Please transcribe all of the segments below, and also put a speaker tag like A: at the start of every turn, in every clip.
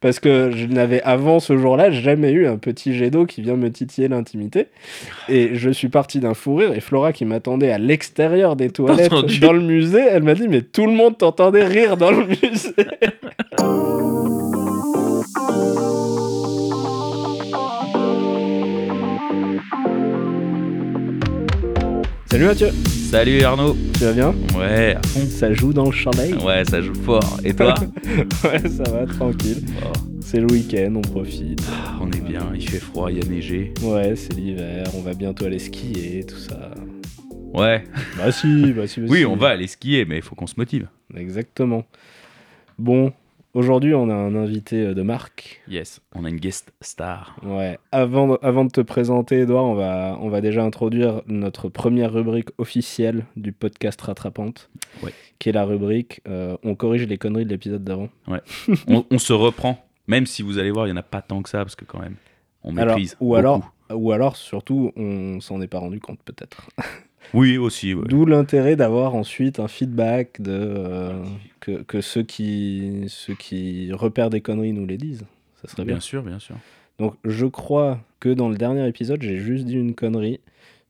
A: Parce que je n'avais avant ce jour-là jamais eu un petit jet d'eau qui vient me titiller l'intimité. Et je suis parti d'un fou rire et Flora qui m'attendait à l'extérieur des toilettes
B: Entendu.
A: dans le musée, elle m'a dit mais tout le monde t'entendait rire dans le musée. Salut Mathieu,
B: Salut Arnaud.
A: tu vas bien
B: Ouais, à fond.
A: Ça joue dans le soleil
B: Ouais, ça joue fort. Et toi
A: Ouais, ça va, tranquille.
B: Oh,
A: C'est le week-end, on profite.
B: On est bien, il fait froid, il y a neigé.
A: Ouais, c'est l'hiver, on va bientôt aller skier, tout ça.
B: Ouais.
A: Bah si, bah si. bah
B: Oui,
A: si.
B: on va aller skier, mais il faut qu'on se motive.
A: Exactement. Bon, aujourd'hui, on a un invité euh, de marque.
B: Yes, on a une guest star.
A: Ouais. Avant, de- avant de te présenter, Edouard, on va, on va déjà introduire notre première rubrique officielle du podcast Rattrapante.
B: Ouais.
A: Qui est la rubrique euh, On corrige les conneries de l'épisode d'avant.
B: On, on se reprend, même si vous allez voir, il n'y en a pas tant que ça, parce que quand même, on
A: Alors,
B: maîtrise.
A: ou
B: beaucoup.
A: alors, ou alors, surtout, on s'en est pas rendu compte peut-être.
B: Oui, aussi. ouais.
A: D'où l'intérêt d'avoir ensuite un feedback de euh, que, que ceux qui ceux qui repèrent des conneries nous les disent. Ça serait bien.
B: Bien sûr, bien sûr.
A: Donc je crois que dans le dernier épisode, j'ai juste dit une connerie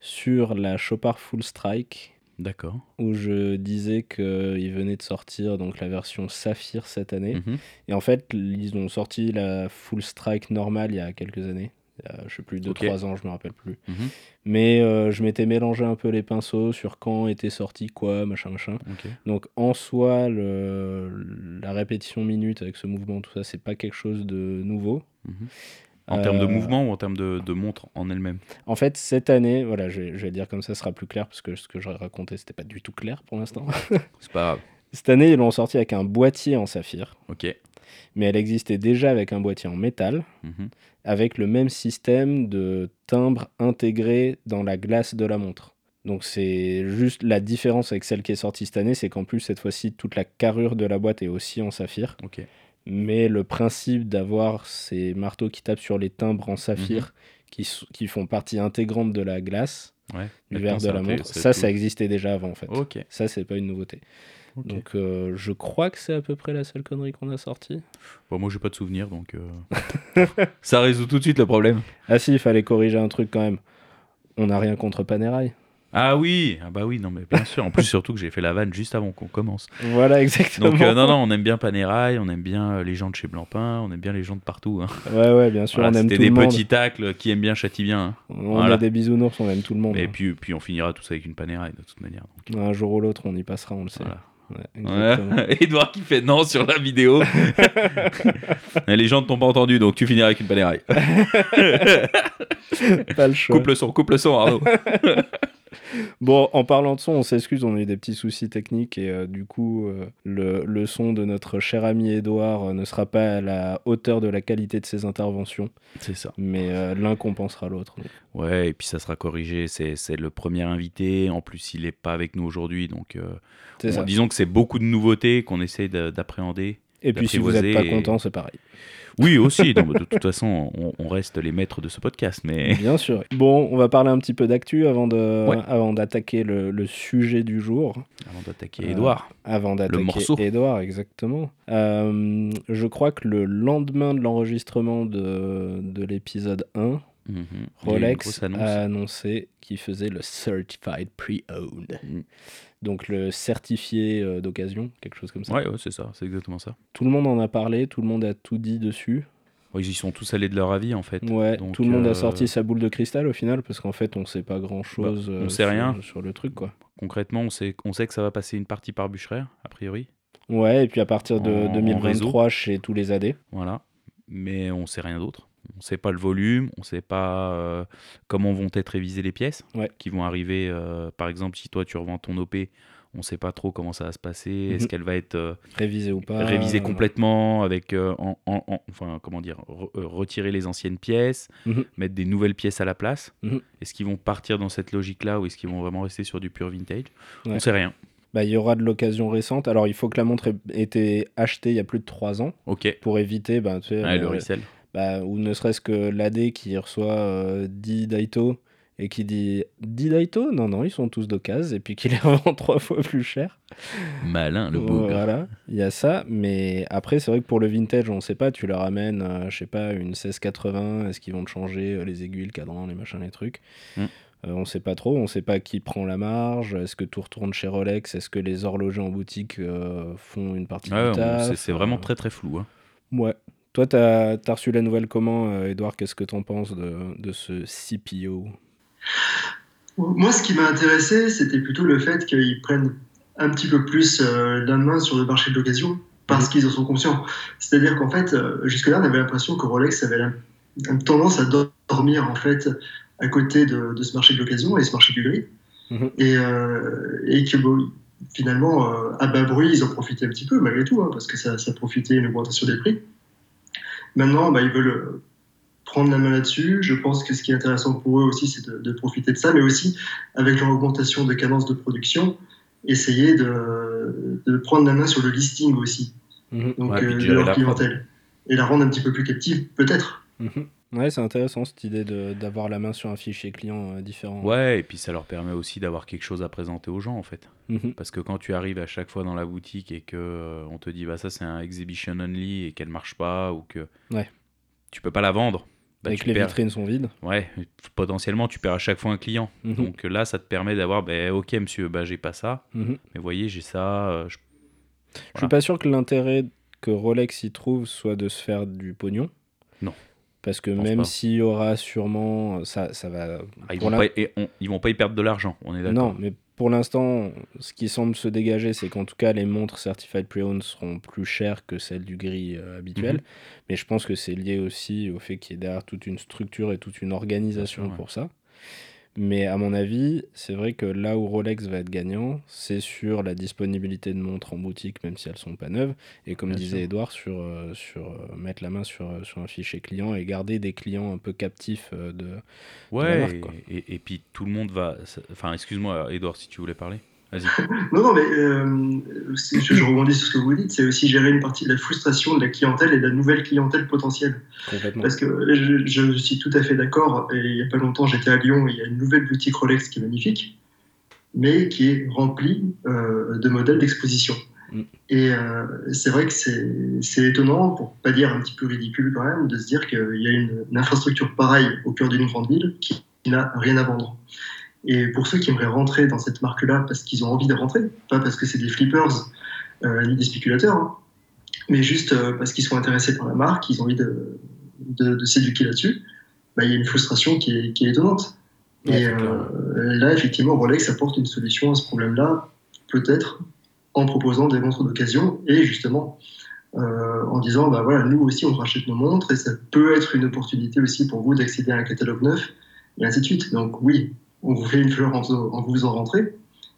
A: sur la Chopard Full Strike
B: D'accord.
A: où je disais qu'il venait de sortir donc la version Saphir cette année.
B: Mhm.
A: Et en fait, ils ont sorti la Full Strike normale il y a quelques années. Je sais plus, 2-3
B: Ok.
A: ans, je me rappelle plus.
B: Mhm.
A: Mais euh, je m'étais mélangé un peu les pinceaux sur quand était sorti quoi, machin, machin. Donc en soi, le- la répétition minute avec ce mouvement, tout ça, c'est pas quelque chose de nouveau.
B: Mhm. En termes de
A: Euh,
B: mouvement ou en termes de, de montre en elle-même?
A: En fait, cette année, voilà, je vais, je vais dire comme ça, ce sera plus clair parce que ce que j'aurais raconté, c'était pas du tout clair pour l'instant.
B: C'est pas grave.
A: cette année, ils l'ont sorti avec un boîtier en saphir,
B: Ok.
A: Mais elle existait déjà avec un boîtier en métal,
B: Mhm.
A: avec le même système de timbre intégré dans la glace de la montre. Donc c'est juste la différence avec celle qui est sortie cette année, c'est qu'en plus cette fois-ci toute la carrure de la boîte est aussi en saphir. Mais le principe d'avoir ces marteaux qui tapent sur les timbres en saphir qui, s- qui font partie intégrante de la glace,
B: Ouais.
A: du verre de la montre, ça,
B: tout.
A: ça existait déjà avant en fait.
B: Ok.
A: Ça, c'est pas une nouveauté. Donc euh, je crois que c'est à peu près la seule connerie qu'on a sortie.
B: Bon, moi, j'ai pas de souvenir, donc euh, ça résout tout de suite le problème.
A: Ah si, il fallait corriger un truc quand même. On n'a rien contre Panerai.
B: Ah oui, ah bah oui, non mais bien sûr. En plus, surtout que j'ai fait la vanne juste avant qu'on commence.
A: Voilà, exactement.
B: Donc euh, non, non, on aime bien Panerai, on aime bien les gens de chez Blancpain, on aime bien les gens de partout. hein.
A: Ouais, ouais, bien sûr,
B: Voilà,
A: on aime
B: C'était
A: tout
B: des
A: le monde.
B: petits tacles qui aiment bien châtie bien. hein.
A: On
B: Voilà.
A: a des bisounours, on aime tout le monde.
B: Et puis, puis on finira tous avec une Panerai de toute manière. donc,
A: Un jour ou l'autre, on y passera, on le sait.
B: voilà.
A: Ouais.
B: Edouard qui fait non sur la vidéo. Les gens ne t'ont pas entendu, donc tu finiras avec une Panerai.
A: Pas le choix.
B: Coupe le son, coupe le son, Arnaud.
A: Bon, en parlant de son, on s'excuse, on a eu des petits soucis techniques et euh, du coup, euh, le, le son de notre cher ami Edouard euh, ne sera pas à la hauteur de la qualité de ses interventions,
B: C'est ça.
A: mais l'un compensera l'autre.
B: Ouais, et puis ça sera corrigé. C'est le premier invité. En plus, il n'est pas avec nous aujourd'hui. Donc, disons que c'est beaucoup de nouveautés qu'on essaie de- d'appréhender.
A: Et puis, si vous n'êtes pas content, c'est pareil.
B: Oui, aussi. non, de toute façon, on, on reste les maîtres de ce podcast. Mais
A: Bien sûr. Bon, on va parler un petit peu d'actu avant de,
B: Ouais.
A: avant d'attaquer le, le sujet du jour.
B: avant d'attaquer
A: Euh,
B: Edouard.
A: Avant d'attaquer
B: morceau.
A: Edouard, exactement. Euh, je crois que le lendemain de l'enregistrement de, de l'épisode 1,
B: Mhm.
A: Rolex a annoncé qu'il faisait le Certified Pre-Owned.
B: Mm.
A: Donc le certifié euh, d'occasion, quelque chose comme ça.
B: Ouais, ouais, c'est ça. C'est exactement ça.
A: Tout le monde en a parlé, tout le monde a tout dit dessus.
B: Ouais, ils y sont tous allés de leur avis, en fait.
A: Ouais,
B: Donc,
A: tout le monde
B: euh,
A: a sorti sa boule de cristal au final, parce qu'en fait on sait pas grand chose
B: Bah, on sait rien.
A: sur le truc quoi.
B: Concrètement, on sait, on sait que ça va passer une partie par bûcherie, a priori.
A: Ouais, et puis à partir de
B: En- en
A: 2023 chez tous les AD.
B: Voilà. Mais on sait rien d'autre. On sait pas le volume, on sait pas euh, comment vont être révisées les pièces
A: Ouais.
B: qui vont arriver. euh, par exemple, si toi tu revends ton OP, on sait pas trop comment ça va se passer. Est-ce
A: Mhm.
B: qu'elle va être euh,
A: Révisé ou pas.
B: révisée complètement avec, en, en- en- enfin comment dire, re- retirer les anciennes pièces,
A: Mhm.
B: mettre des nouvelles pièces à la place?
A: Mhm.
B: Est-ce qu'ils vont partir dans cette logique-là ou est-ce qu'ils vont vraiment rester sur du pure vintage?
A: Ouais.
B: On sait rien.
A: Bah, il y aura de l'occasion récente. Alors il faut que la montre ait été achetée il y a plus de 3 ans
B: Ok.
A: pour éviter bah, tu sais,
B: le resell.
A: Bah, ou ne serait-ce que l'AD qui reçoit euh, 10 Daito et qui dit Didaito Non, non, ils sont tous d'occasion, et puis qui les revend trois fois plus cher.
B: Malin, le beau
A: Voilà, il y a ça, mais après, c'est vrai que pour le vintage, on sait pas, tu leur amènes, euh, je sais pas, une 1680, est-ce qu'ils vont te changer euh, les aiguilles, le cadran, les machins, les trucs? Mm. euh, On sait pas trop, on sait pas qui prend la marge, est-ce que tout retourne chez Rolex, est-ce que les horlogers en boutique font une partie du taf
B: C'est vraiment très très flou. Hein.
A: Ouais. Toi, tu as, reçu la nouvelle comment, Edouard Qu'est-ce que tu en penses de, de ce CPO
C: moi, ce qui m'a intéressé, c'était plutôt le fait qu'ils prennent un petit peu plus euh, la main sur le marché de l'occasion parce mhm. qu'ils en sont conscients. C'est-à-dire qu'en fait, euh, jusque-là, on avait l'impression que Rolex avait une tendance à dormir en fait à côté de, ce marché de l'occasion et ce marché du gris. Mhm. Et, euh, et, que finalement, à bas bruit, ils en profitaient un petit peu malgré tout, hein, parce que ça, ça profitait une augmentation des prix. Maintenant, bah, ils veulent prendre la main là-dessus. Je pense que ce qui est intéressant pour eux aussi, c'est de, profiter de ça, mais aussi avec leur augmentation de cadence de production, essayer de, de prendre la main sur le listing aussi, mhm. donc euh, de leur clientèle, et la rendre un petit peu plus captive, peut-être.
A: Mhm. Ouais, c'est intéressant cette idée d'avoir la main sur un fichier client euh, différent.
B: Ouais, et puis ça leur permet aussi d'avoir quelque chose à présenter aux gens en fait. Mhm. Parce que quand tu arrives à chaque fois dans la boutique et que euh, on te dit bah ça c'est un exhibition only et qu'elle marche pas ou que
A: ouais.
B: tu peux pas la vendre,
A: bah, que les vitrines sont vides.
B: Ouais, potentiellement, tu perds à chaque fois un client. Mhm. Donc là, ça te permet d'avoir, bah, ok, monsieur, bah, j'ai pas ça, mhm. mais voyez, j'ai ça. Euh, je...
A: je suis pas sûr que l'intérêt que Rolex y trouve soit de se faire du pognon. Parce que même s'il y aura sûrement. Ça, ça va.
B: Ah, ils, vont pas, ils vont pas y perdre de l'argent, on est d'accord.
A: Non, mais pour l'instant, ce qui semble se dégager, c'est qu'en tout cas, les montres Certified Pre-Owned seront plus chères que celles du gris euh, habituel. Mhm. Mais je pense que c'est lié aussi au fait qu'il y ait derrière toute une structure et toute une organisation pour ça. Mais à mon avis, c'est vrai que là où Rolex va être gagnant, c'est sur la disponibilité de montres en boutique, même si elles sont pas neuves. Et comme disait Edouard, sur, euh, sur euh, mettre la main sur, euh, sur un fichier client et garder des clients un peu captifs de,
B: ouais, la marque. Et, et, puis tout le monde va. Enfin, excuse-moi, Edouard, si tu voulais parler.
C: Non, non, mais euh, je, rebondis sur ce que vous dites, c'est aussi gérer une partie de la frustration de la clientèle et de la nouvelle clientèle potentielle. Parce que je, suis tout à fait d'accord, et il n'y a pas longtemps j'étais à Lyon, et il y a une nouvelle boutique Rolex qui est magnifique, mais qui est remplie euh, de modèles d'exposition. Mm. Et euh, c'est vrai que c'est étonnant, pour pas dire un petit peu ridicule quand même, de se dire qu'il y a une, infrastructure pareille au cœur d'une grande ville qui n'a rien à vendre. Et pour ceux qui aimeraient rentrer dans cette marque-là parce qu'ils ont envie de rentrer, pas parce que c'est des flippers euh, ni des spéculateurs, hein, mais juste euh, parce qu'ils sont intéressés par la marque, ils ont envie de, de, s'éduquer là-dessus, bah, il y a une frustration qui est, qui est étonnante. et euh, là, effectivement, Rolex apporte une solution à ce problème-là, peut-être en proposant des montres d'occasion et justement en disant bah voilà, nous aussi on rachète nos montres et ça peut être une opportunité aussi pour vous d'accéder à un catalogue neuf et ainsi de suite. Donc oui, on vous fait une fleur en, vous en rentrez,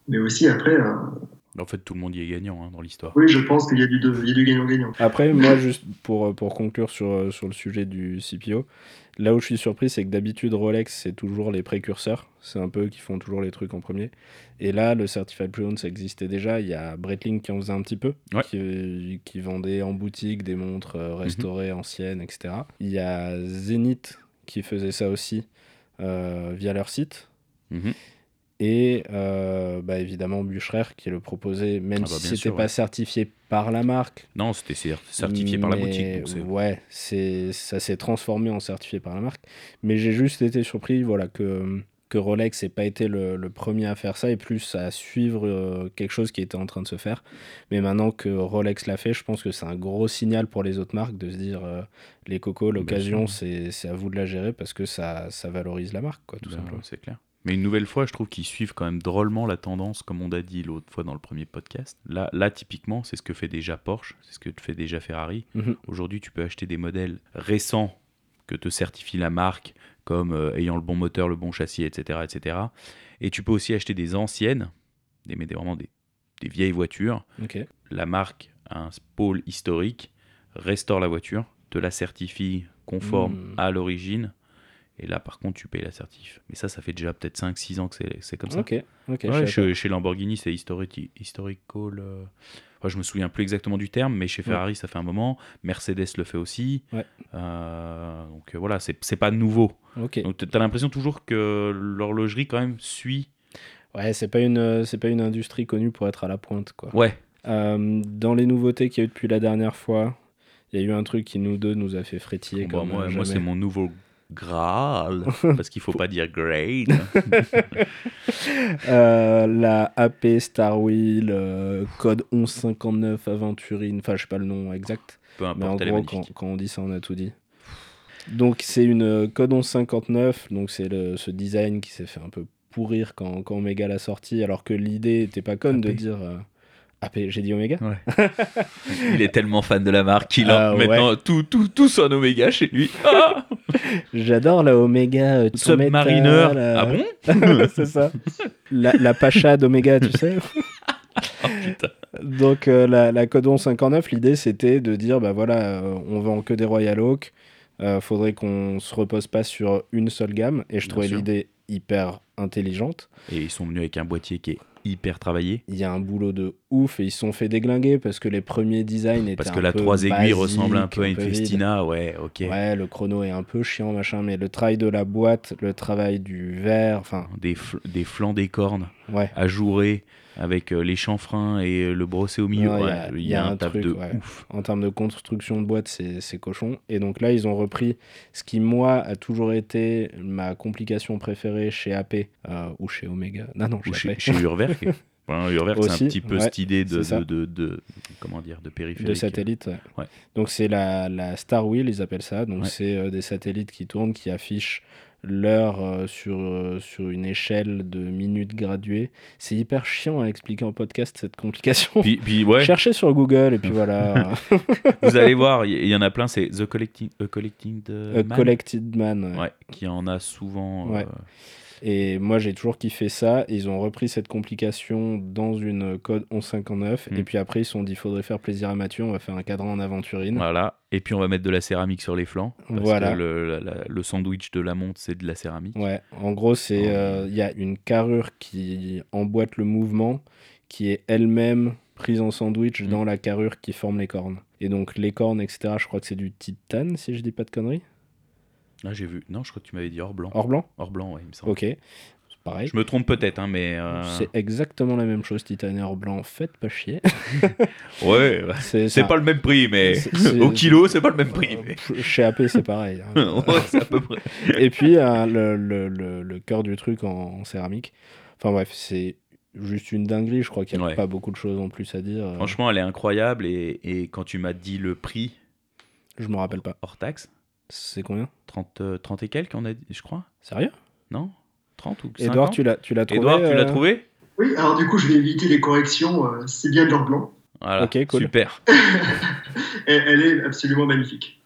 C: mais aussi après. Euh,
B: en fait, tout le monde y est gagnant hein, dans l'histoire.
C: Oui, je pense qu'il y a du, gagnant-gagnant.
A: Après, moi, juste pour, pour conclure sur, euh, sur le sujet du CPO, là où je suis surpris, c'est que d'habitude, Rolex, c'est toujours les précurseurs. C'est un peu qui font toujours les trucs en premier. Et là, le Certified Pre-Owned, ça existait déjà. Il y a Breitling qui en faisait un petit peu, qui, qui, vendait en boutique des montres euh, restaurées, anciennes, etc. Il y a Zenith qui faisait ça aussi via leur site. Mhm. Et euh, bah, évidemment, Bucherer qui le proposait, même ah bah, si c'était pas certifié par la marque.
B: Non, c'était certifié par la boutique.
A: ouais, ça s'est transformé en certifié par la marque. Mais j'ai juste été surpris voilà, que, que Rolex n'ait pas été le, premier à faire ça et plus à suivre euh, quelque chose qui était en train de se faire. Mais maintenant que Rolex l'a fait, je pense que c'est un gros signal pour les autres marques de se dire euh, les cocos, l'occasion, c'est à vous de la gérer parce que ça, ça valorise la marque, quoi, tout ben simplement.
B: C'est clair. Mais une nouvelle fois, je trouve qu'ils suivent quand même drôlement la tendance, comme on a dit l'autre fois dans le premier podcast. Là, là typiquement, c'est ce que fait déjà Porsche, c'est ce que fait déjà Ferrari. Mhm. Aujourd'hui, tu peux acheter des modèles récents que te certifie la marque, comme euh, ayant le bon moteur, le bon châssis, etc., etc. Et tu peux aussi acheter des anciennes, des, mais vraiment des, des vieilles voitures. La marque a un pôle historique, restaure la voiture, te la certifie conforme hmm. à l'origine et là, par contre, tu payes l'assertif. Mais ça, ça fait déjà peut-être 5-6 ans que c'est comme ça.
A: Ok,
B: chez, Lamborghini, c'est historical. Euh, je me souviens plus exactement du terme, mais chez Ferrari, ça fait un moment. Mercedes le fait aussi.
A: Ouais.
B: Euh, donc voilà, c'est pas nouveau.
A: Ok.
B: Donc tu as l'impression toujours que l'horlogerie, quand même, suit.
A: Ouais, c'est pas, une, pas une industrie connue pour être à la pointe. Quoi.
B: Ouais.
A: dans les nouveautés qu'il y a eu depuis la dernière fois, il y a eu un truc qui nous deux nous a fait frétiller.
B: Bon,
A: bah,
B: moi, moi c'est mon nouveau Graal, parce qu'il faut pas dire grade.
A: euh, la AP Star Wheel, euh, code 1159 Aventurine, enfin je sais pas le nom exact.
B: Peu importe,
A: mais en gros, quand, on dit ça, on a tout dit. Donc c'est une euh, code 1159, donc c'est ce design qui s'est fait un peu pourrir quand, quand Omega l'a sorti, alors que l'idée était pas conne de dire euh, j'ai dit Omega
B: Il est tellement fan de la marque qu'il a ah, maintenant tout, tout, tout son Omega chez lui. Ah
A: J'adore la Omega euh,
B: Submariner. Ah bon
A: C'est ça. La, la Pacha d'Omega, tu sais
B: oh, putain.
A: Donc euh, la, la Codon 59, l'idée c'était de dire bah voilà, euh, on vend que des Royal Oak, faudrait qu'on se repose pas sur une seule gamme et je trouvais l'idée hyper intelligente.
B: Et ils sont venus avec un boîtier qui est hyper travaillé.
A: Il y a un boulot de ouf et ils se sont fait déglinguer parce que les premiers designs étaient
B: Parce que
A: la
B: trois aiguilles ressemble un peu à une Festina, ouais, ok.
A: Ouais, le chrono est un peu chiant, machin, mais le travail de la boîte, le travail du verre, enfin.
B: Des, des flancs des cornes
A: ouais.
B: ajourés avec euh, les chanfreins et euh, le brossé au milieu. Il y, a un, truc, de ouf.
A: En termes de construction de boîte, c'est cochon. Et donc là, ils ont repris ce qui, moi, a toujours été ma complication préférée chez AP euh, ou chez Omega. Non, non,
B: chez, ou chez, Urwerk. Urwerk, c'est un petit peu cette idée de, de, de, comment dire, de périphérique.
A: De satellite. Donc c'est la, la Star Wheel, ils appellent ça. Donc c'est des satellites qui tournent, qui affichent l'heure euh, sur, euh, sur une échelle de minutes graduées. C'est hyper chiant à expliquer en podcast cette complication.
B: Puis, puis ouais.
A: Cherchez sur Google et puis voilà.
B: Vous allez voir, il y, en a plein, c'est The Collecting, A Collecting Man.
A: Collected Man.
B: Ouais. qui en a souvent.
A: Et moi, j'ai toujours kiffé ça. Ils ont repris cette complication dans une code 1159. Et mm. puis après, ils se sont dit, il faudrait faire plaisir à Mathieu, on va faire un cadran en aventurine.
B: Voilà. Et puis on va mettre de la céramique sur les flancs. Parce voilà. Que le, sandwich de la montre, c'est de la céramique.
A: Ouais. En gros, c'est euh, il y a une carrure qui emboîte le mouvement, qui est elle-même prise en sandwich mm. dans la carrure qui forme les cornes. Et donc les cornes, etc., je crois que c'est du titane, si je dis pas de conneries.
B: Ah, j'ai vu. Non, je crois que tu m'avais dit or blanc.
A: Or blanc?
B: Or blanc, ouais, il me semble.
A: Ok. Pareil.
B: Je me trompe peut-être, hein, mais. Euh,
A: c'est exactement la même chose, titane or blanc. Faites pas chier.
B: ouais, c'est pas le même prix, mais. Au kilo, c'est pas le même prix. Mais...
A: Chez AP, c'est pareil.
B: Hein. ouais, c'est à peu près.
A: Et puis, euh, le, le, le, le, cœur du truc en, céramique. Enfin, bref, c'est juste une dinguerie. Je crois qu'il n'y a pas beaucoup de choses en plus à dire.
B: Franchement, elle est incroyable. Et, et quand tu m'as dit le prix.
A: Je me rappelle pas.
B: Hors taxe
A: c'est combien
B: 30, 30 euh, et quelques, on a dit, je crois.
A: Sérieux
B: Non 30 ou 50
A: Edouard, tu l'as, tu l'as trouvé
B: Edouard, tu l'as
A: euh,
B: trouvé
C: Oui, alors du coup, je vais éviter les corrections. Euh, c'est bien de l'or blanc.
B: Voilà, ok, cool. super.
C: elle, est absolument magnifique.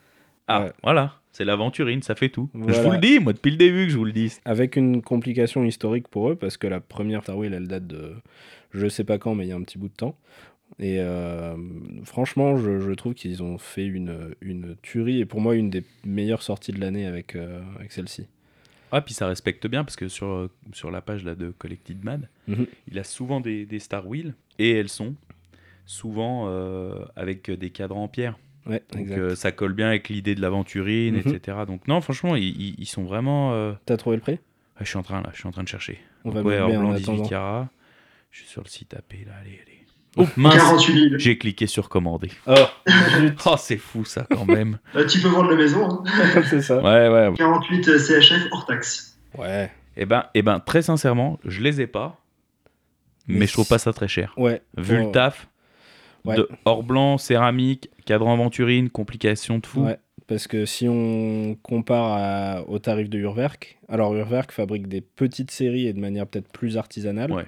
B: Ah, voilà. C'est l'aventurine, ça fait tout. Je vous le dis, moi, depuis le début que je vous le dis.
A: Avec une complication historique pour eux, parce que la première Star Wheel, elle date de je sais pas quand, mais il y a un petit bout de temps. Et euh, franchement, je, trouve qu'ils ont fait une, une tuerie et pour moi une des meilleures sorties de l'année avec, euh, avec celle-ci.
B: Ah, puis ça respecte bien parce que sur, sur la page là, de Collected Mad, mhm. il a souvent des, des Star Wheels et elles sont souvent euh, avec des cadres en pierre.
A: Ouais,
B: Donc ça colle bien avec l'idée de l'aventurine, mhm. etc. Donc non, franchement, ils, ils sont vraiment.
A: T'as trouvé le prix?
B: Je suis en train là, je suis en train de chercher.
A: On va ouais, en blanc 18
B: carats. Je suis sur le site AP là, allez, allez. Oh, mince, j'ai cliqué sur commander.
A: Oh,
B: oh c'est fou ça quand même.
C: Euh, tu peux vendre la maison.
A: Hein. c'est ça.
B: Ouais, ouais.
C: 48 euh, CHF hors taxe.
A: Ouais.
B: Eh ben, eh ben, très sincèrement, je les ai pas, mais, je trouve pas ça très cher.
A: Ouais.
B: Vu le taf, de or blanc, céramique, cadran aventurine, complications de fou.
A: Ouais. Parce que si on compare au tarif de Urwerk, alors Urwerk fabrique des petites séries et de manière peut-être plus artisanale.
B: Ouais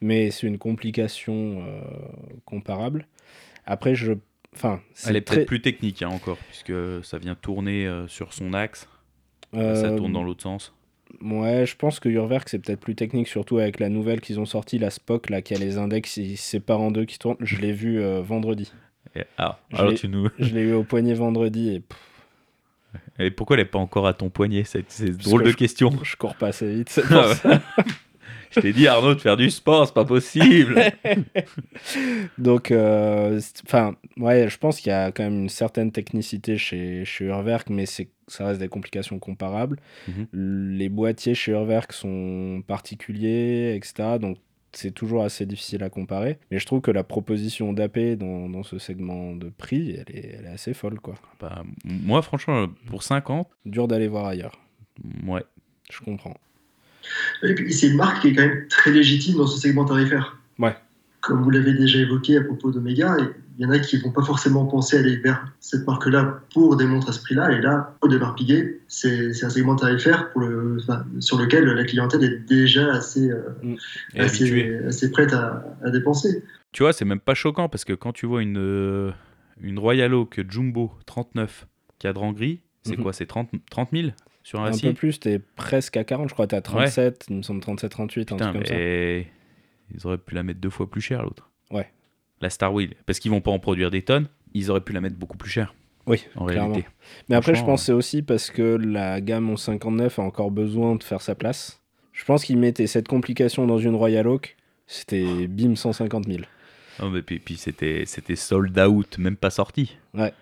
A: mais c'est une complication euh, comparable. Après, je. Enfin,
B: Elle est peut-être plus technique hein, encore, puisque ça vient tourner euh, sur son axe. ça tourne dans l'autre sens.
A: Ouais, je pense que Urwerk c'est peut-être plus technique, surtout avec la nouvelle qu'ils ont sortie, la Spock, là, qui a les index, ils séparent en deux qui tournent. Je l'ai vu euh, vendredi.
B: ah, alors tu nous.
A: je l'ai eu au poignet vendredi et.
B: Et pourquoi elle n'est pas encore à ton poignet C'est drôle de question.
A: Je, cours pas assez vite, c'est pour ça.
B: Je t'ai dit, Arnaud, de faire du sport, c'est pas possible.
A: Donc, euh, enfin, ouais, je pense qu'il y a quand même une certaine technicité chez, chez Urwerk, mais c'est ça reste des complications comparables. Mhm. Les boîtiers chez Urwerk sont particuliers, etc. Donc, c'est toujours assez difficile à comparer. Mais je trouve que la proposition d'AP dans, dans, ce segment de prix, elle est, elle est assez folle. Quoi.
B: Bah, moi, franchement, pour 50.
A: Dur d'aller voir ailleurs.
B: Ouais.
A: Je comprends.
C: Et puis, c'est une marque qui est quand même très légitime dans ce segment tarifaire.
A: Ouais.
C: Comme vous l'avez déjà évoqué à propos d'Omega, il y en a qui vont pas forcément penser aller vers cette marque-là pour des montres à ce prix-là. Et là, au départ Piguet, c'est un segment tarifaire pour le, sur lequel la clientèle est déjà assez, euh, mm. assez, assez, prête à, à, dépenser.
B: Tu vois, c'est même pas choquant parce que quand tu vois une, euh, une Royal Oak Jumbo 39 cadran gris, c'est mhm. quoi? C'est 30, 30 000 sur un,
A: un peu plus, t'es presque à 40, je crois, t'es à 37, il me semble 37, 38, un truc comme ça.
B: Ils auraient pu la mettre deux fois plus cher, l'autre.
A: Ouais.
B: La Star Wheel. Parce qu'ils vont pas en produire des tonnes, ils auraient pu la mettre beaucoup plus cher.
A: Oui, en réalité. Mais après, je pense que c'est aussi parce que la gamme 1159 a encore besoin de faire sa place. Je pense qu'ils mettaient cette complication dans une Royal Oak, c'était bim 150 000.
B: Non, mais puis, puis c'était sold out, même pas sorti.
A: Ouais.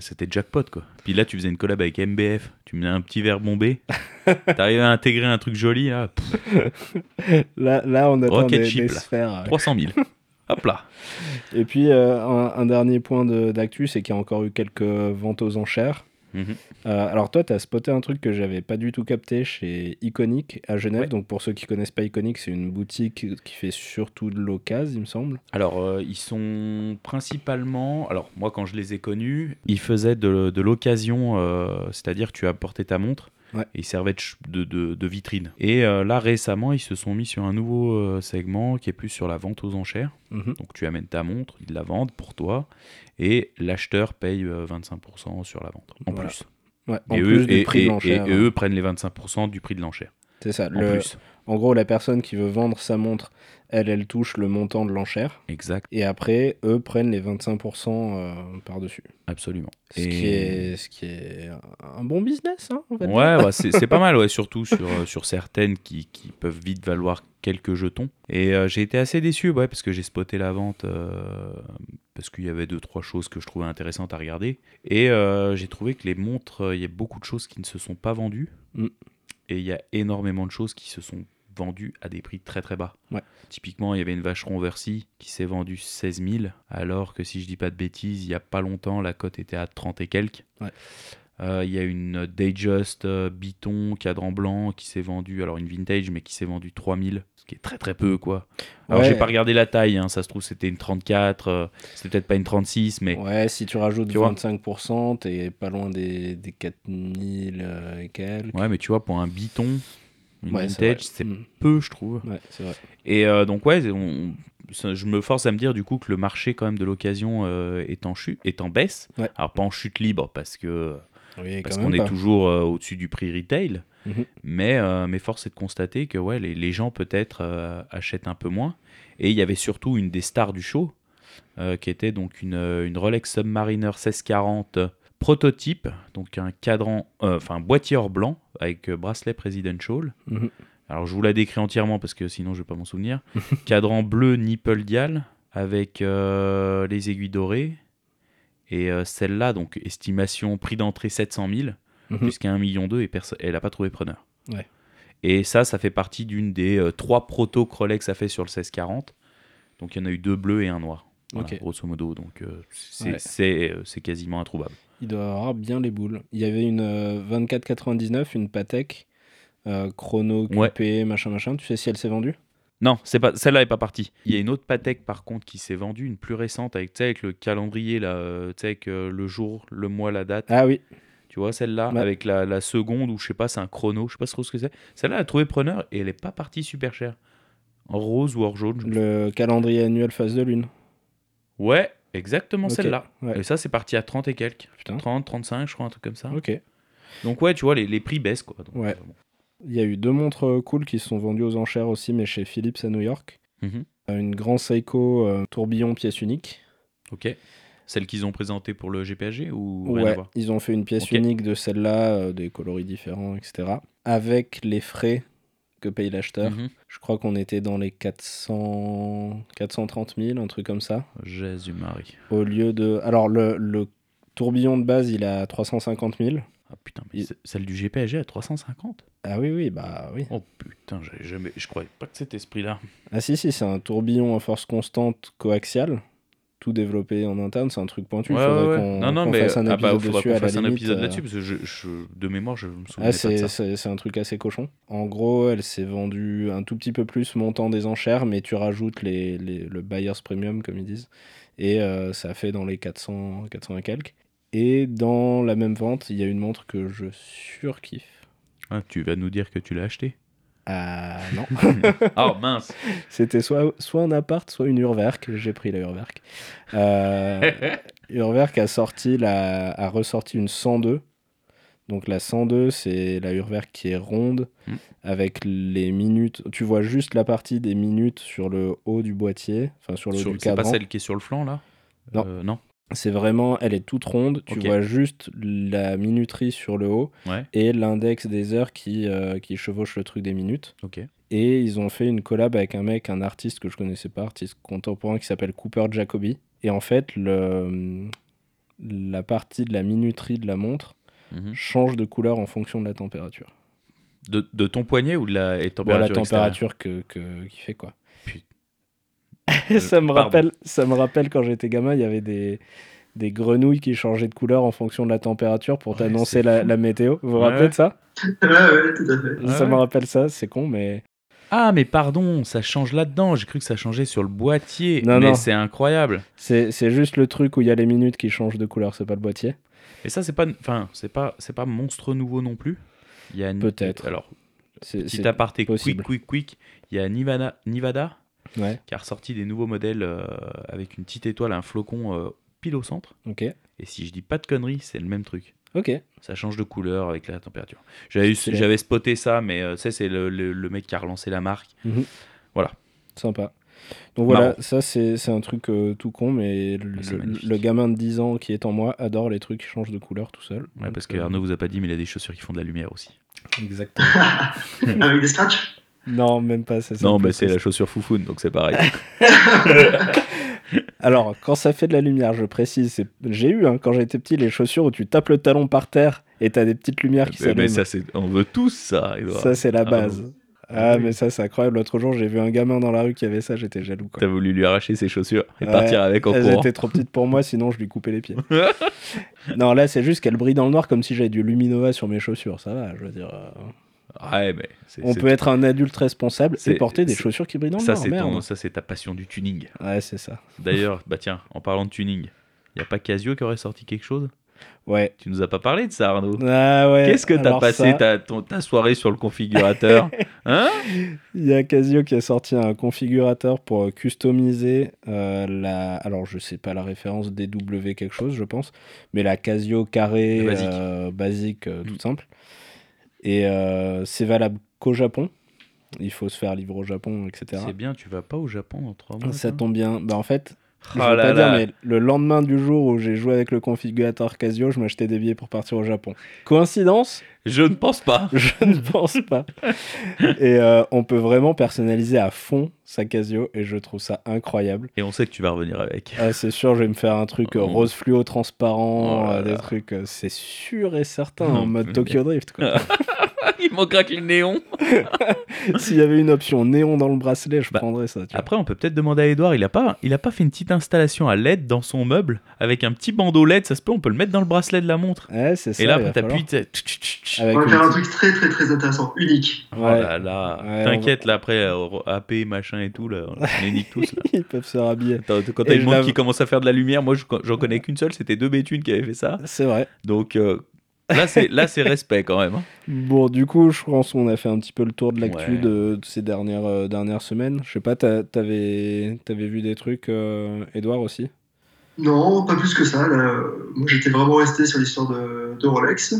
B: C'était jackpot quoi. Puis là, tu faisais une collab avec MBF, tu menais un petit verre bombé, t'arrivais à intégrer un truc joli là.
A: là, là, on attend des, des sphères.
B: 300 000. Hop là.
A: Et puis, euh, un, dernier point d'actu, c'est qu'il y a encore eu quelques ventes aux enchères. Mhm. Euh, alors toi, tu as spoté un truc que j'avais pas du tout capté chez Iconic à Genève. Donc pour ceux qui connaissent pas Iconic, c'est une boutique qui fait surtout de l'occasion, il me semble.
B: Alors euh, ils sont principalement, alors moi quand je les ai connus, ils faisaient de, de l'occasion, c'est-à-dire tu apportais ta montre
A: Ouais.
B: Et ils servaient de, de, de, vitrine. Et euh, là, récemment, ils se sont mis sur un nouveau euh, segment qui est plus sur la vente aux enchères.
A: Mhm.
B: Donc tu amènes ta montre, ils la vendent pour toi, et l'acheteur paye 25% euh, sur la vente, en plus.
A: Ouais, en et, plus eux,
B: prix de prennent les 25% du prix de l'enchère.
A: C'est ça. En, le... plus. en gros, la personne qui veut vendre sa montre, elle, elle touche le montant de l'enchère.
B: Exact.
A: Et après, eux prennent les 25% euh, par-dessus.
B: Absolument.
A: Ce, qui est, ce qui est un bon business, hein,
B: Ouais, ouais c'est pas mal, ouais, surtout sur, euh, sur certaines qui, qui, peuvent vite valoir quelques jetons. Et euh, j'ai été assez déçu, ouais, parce que j'ai spoté la vente, parce qu'il y avait deux, trois choses que je trouvais intéressantes à regarder. Et j'ai trouvé que les montres, il y a beaucoup de choses qui ne se sont pas vendues.
A: Mm.
B: Et il y a énormément de choses qui se sont vendu à des prix très très bas.
A: Ouais.
B: Typiquement, il y avait une Vacheron Versy qui s'est vendue 16 000, alors que si je dis pas de bêtises, il y a pas longtemps, la cote était à 30 et quelques.
A: Ouais.
B: Euh, il y a une Dayjust euh, Biton cadran blanc qui s'est vendue, alors une vintage, mais qui s'est vendue 3000, ce qui est très très peu quoi. Alors j'ai pas regardé la taille, hein, ça se trouve c'était une 34, euh, c'était peut-être pas une 36, mais.
A: Ouais, si tu rajoutes tu 25%, t'es pas loin des, des 4000 et quelques.
B: Ouais, mais tu vois, pour un Biton, une vintage, c'est mm. peu, je trouve.
A: Ouais, c'est vrai.
B: Et euh, donc, ouais, je me force à me dire du coup que le marché quand même de l'occasion euh, est, en chute, est en baisse. Alors, pas en chute libre parce que. parce qu'on est toujours euh, au-dessus du prix retail,
A: mhm.
B: mais, mais force est de constater que ouais, les, les gens peut-être achètent un peu moins. Et il y avait surtout une des stars du show, qui était donc une, une Rolex Submariner 1640 prototype, donc un cadran, euh, enfin un boîtier or blanc avec euh, bracelet presidential.
A: Mhm.
B: Alors je vous la décris entièrement parce que sinon je vais pas m'en souvenir. cadran bleu nipple dial avec euh, les aiguilles dorées. Et celle-là, donc estimation prix d'entrée 700 000, jusqu'à 1 million et elle n'a pas trouvé preneur. Et ça, ça fait partie d'une des trois protos Rolex a fait sur le 1640. Donc il y en a eu deux bleus et un noir. Grosso modo, donc c'est quasiment introuvable.
A: Il doit avoir bien les boules. Il y avait une 2499, euh, une Patek, euh, chrono, QP, machin, machin. Tu sais si elle s'est vendue?
B: Non, c'est pas celle-là n'est pas partie. Il y a une autre Patek par contre qui s'est vendue, une plus récente avec, avec le calendrier là, euh, avec le jour, le mois, la date.
A: Ah oui.
B: Tu vois celle-là avec la, la, seconde ou je sais pas, c'est un chrono, je sais pas trop ce que c'est. Celle-là a trouvé preneur et elle est pas partie super chère. En rose ou en jaune.
A: Le calendrier annuel phase de lune.
B: Ouais, Exactement celle-là. Et ça, c'est parti à 30 et quelques. 30, 35, je crois, un truc comme ça.
A: Ok.
B: Donc, ouais, tu vois, les, les prix baissent, quoi.
A: ouais. Euh, Il y a eu deux montres euh, cool qui se sont vendues aux enchères aussi, mais chez Philips à New York.
B: Mhm.
A: Euh, une Grand Seiko tourbillon pièce unique.
B: Ok. Celle qu'ils ont présentée pour le GPAG ou
A: Ouais, ils ont fait une pièce unique de celle-là, des coloris différents, etc. Avec les frais que paye l'acheteur. Mhm. Je crois qu'on était dans les 400... 430 000, un truc comme ça.
B: Jésus-Marie.
A: Au lieu de. Alors, le, le tourbillon de base, il est à 350 000.
B: Ah putain, mais celle du GPSG à 350
A: Ah oui, oui, bah oui.
B: Oh putain, jamais... je croyais pas que c'était ce prix-là.
A: Ah si, si, c'est un tourbillon à force constante coaxiale tout développé en interne, c'est un truc pointu. il faudrait qu'on non, non, fasse un ah bah, épisode dessus. Fasse un épisode
B: euh. là-dessus parce que je, de mémoire, je me souviens
A: ah, pas C'est un truc assez cochon. En gros, elle s'est vendue un tout petit peu plus montant des enchères, mais tu rajoutes les, les le buyer's premium, comme ils disent, et euh, ça fait dans les 400, 400 et quelques. Et dans la même vente, il y a une montre que je surkiffe.
B: Ah, tu vas nous dire que tu l'as acheté
A: ah non.
B: oh mince.
A: C'était soit, soit un appart, soit une Urwerk. J'ai pris la Urwerk. Euh, Urwerk a, sorti la, a ressorti une 102. Donc la 102, c'est la Urwerk qui est ronde hmm. avec les minutes. Tu vois juste la partie des minutes sur le haut du boîtier, enfin sur le haut du cadran.
B: C'est pas celle qui est sur le flanc là?
A: Non.
B: Euh, non.
A: C'est vraiment, elle est toute ronde. Tu vois juste la minuterie sur le haut et l'index des heures qui, euh, qui chevauche le truc des minutes. Et ils ont fait une collab avec un mec, un artiste que je connaissais pas, artiste contemporain qui s'appelle Cooper Jacoby. Et en fait, le, la partie de la minuterie de la montre mhm. change de couleur en fonction de la température.
B: De, de ton poignet ou de la température
A: La température que, que, qui fait quoi. ça, me rappelle, ça me rappelle quand j'étais gamin, il y avait des, des grenouilles qui changeaient de couleur en fonction de la température pour t'annoncer la, météo. Vous vous rappelez de ça?
C: Ouais, ouais, tout à fait.
A: Ça me rappelle ça, c'est con, mais.
B: Ah, mais pardon, ça change là-dedans. J'ai cru que ça changeait sur le boîtier. Non, mais c'est incroyable.
A: C'est juste le truc où il y a les minutes qui changent de couleur, c'est pas le boîtier.
B: Et ça, c'est pas, enfin, c'est pas, c'est pas monstre nouveau non plus.
A: Il y a peut-être.
B: Alors, petit aparté, quick, quick, quick. Il y a Nivada, Nivada qui a ressorti des nouveaux modèles euh, avec une petite étoile, un flocon euh, pile au centre.
A: Ok.
B: Et si je dis pas de conneries, c'est le même truc.
A: Ok.
B: Ça change de couleur avec la température. J'avais, spoté ça, mais euh, c'est le, le, mec qui a relancé la marque. Mhm. Voilà.
A: Sympa. Donc voilà, ça c'est, un truc tout con, mais le, gamin de 10 ans qui est en moi adore les trucs qui changent de couleur tout seul.
B: Ouais, parce que Arnaud vous a pas dit, mais il a des chaussures qui font de la lumière aussi.
A: Exactement.
C: avec des scratchs?
A: Non, même pas.
B: Ça, non, mais c'est la chaussure foufoune, donc c'est pareil.
A: Alors, quand ça fait de la lumière, je précise, j'ai eu, hein, quand j'étais petit, les chaussures où tu tapes le talon par terre et t'as des petites lumières qui s'allument.
B: Mais ça, c'est... on veut tous ça,
A: Ça, c'est la ah, base. Ah, mais ça, c'est incroyable. L'autre jour, j'ai vu un gamin dans la rue qui avait ça, j'étais jaloux.
B: T'as voulu lui arracher ses chaussures et partir avec en
A: Elles étaient trop petites pour moi, sinon je lui coupais les pieds. non, là, c'est juste qu'elle brille dans le noir comme si j'avais du Luminova sur mes chaussures. Ça va, je veux dire. Euh, on peut être un adulte responsable et porter des chaussures qui brillent dans
B: ça,
A: le
B: noir. ça, c'est ta passion du tuning.
A: Ouais, c'est ça.
B: D'ailleurs, bah tiens, en parlant de tuning, il y a pas Casio qui aurait sorti quelque chose?
A: Ouais.
B: Tu nous as pas parlé de ça, Arnaud.
A: Ah ouais.
B: Qu'est-ce que t'as passé ta, ta, soirée sur le configurateur? Hein?
A: Il y a Casio qui a sorti un configurateur pour customiser euh, la. Alors, je sais pas la référence DW quelque chose, je pense, mais la Casio carré basique, euh, euh, toute mm. simple. Et euh, c'est valable qu'au Japon. Il faut se faire livrer au Japon, etc.
B: C'est bien, tu vas pas au Japon dans trois mois.
A: Ça? tombe bien. Bah, en fait, je oh pas dire, mais le lendemain du jour où j'ai joué avec le configurateur Casio, je m'achetais des billets pour partir au Japon. Coïncidence
B: Je ne pense pas.
A: je ne pense pas. et euh, on peut vraiment personnaliser à fond sa Casio et je trouve ça incroyable.
B: Et on sait que tu vas revenir avec.
A: Ah, c'est sûr, je vais me faire un truc oh. rose fluo transparent, oh des trucs, euh, c'est sûr et certain, en mode Tokyo Drift. Quoi.
B: Il manquera que le néon.
A: S'il y avait une option néon dans le bracelet, je bah, prendrais ça.
B: après, on peut peut-être demander à Edouard. Il a pas, il a pas fait une petite installation à LED dans son meuble avec un petit bandeau LED. Ça se peut, on peut le mettre dans le bracelet de la montre.
A: Ouais, c'est ça.
B: Et là, après, t'appuies.
C: On va faire un truc très très très intéressant, unique.
B: Oh là là. T'inquiète, là après, euh, AP, machin et tout, là, on les nique tous. Là.
A: Ils peuvent se rhabiller.
B: Quand t'as une montre qui commence à faire de la lumière, moi j'en connais qu'une seule, c'était deux bétunes qui avaient fait ça.
A: C'est vrai.
B: Donc. Euh, Là, c'est, là, c'est respect quand même. Hein.
A: Bon, du coup, je pense qu'on a fait un petit peu le tour de l'actu de, ces dernières, euh, dernières semaines. Je sais pas, t'avais, avais vu des trucs, euh, Edouard aussi?
C: Non, pas plus que ça. moi, j'étais vraiment resté sur l'histoire de, de Rolex.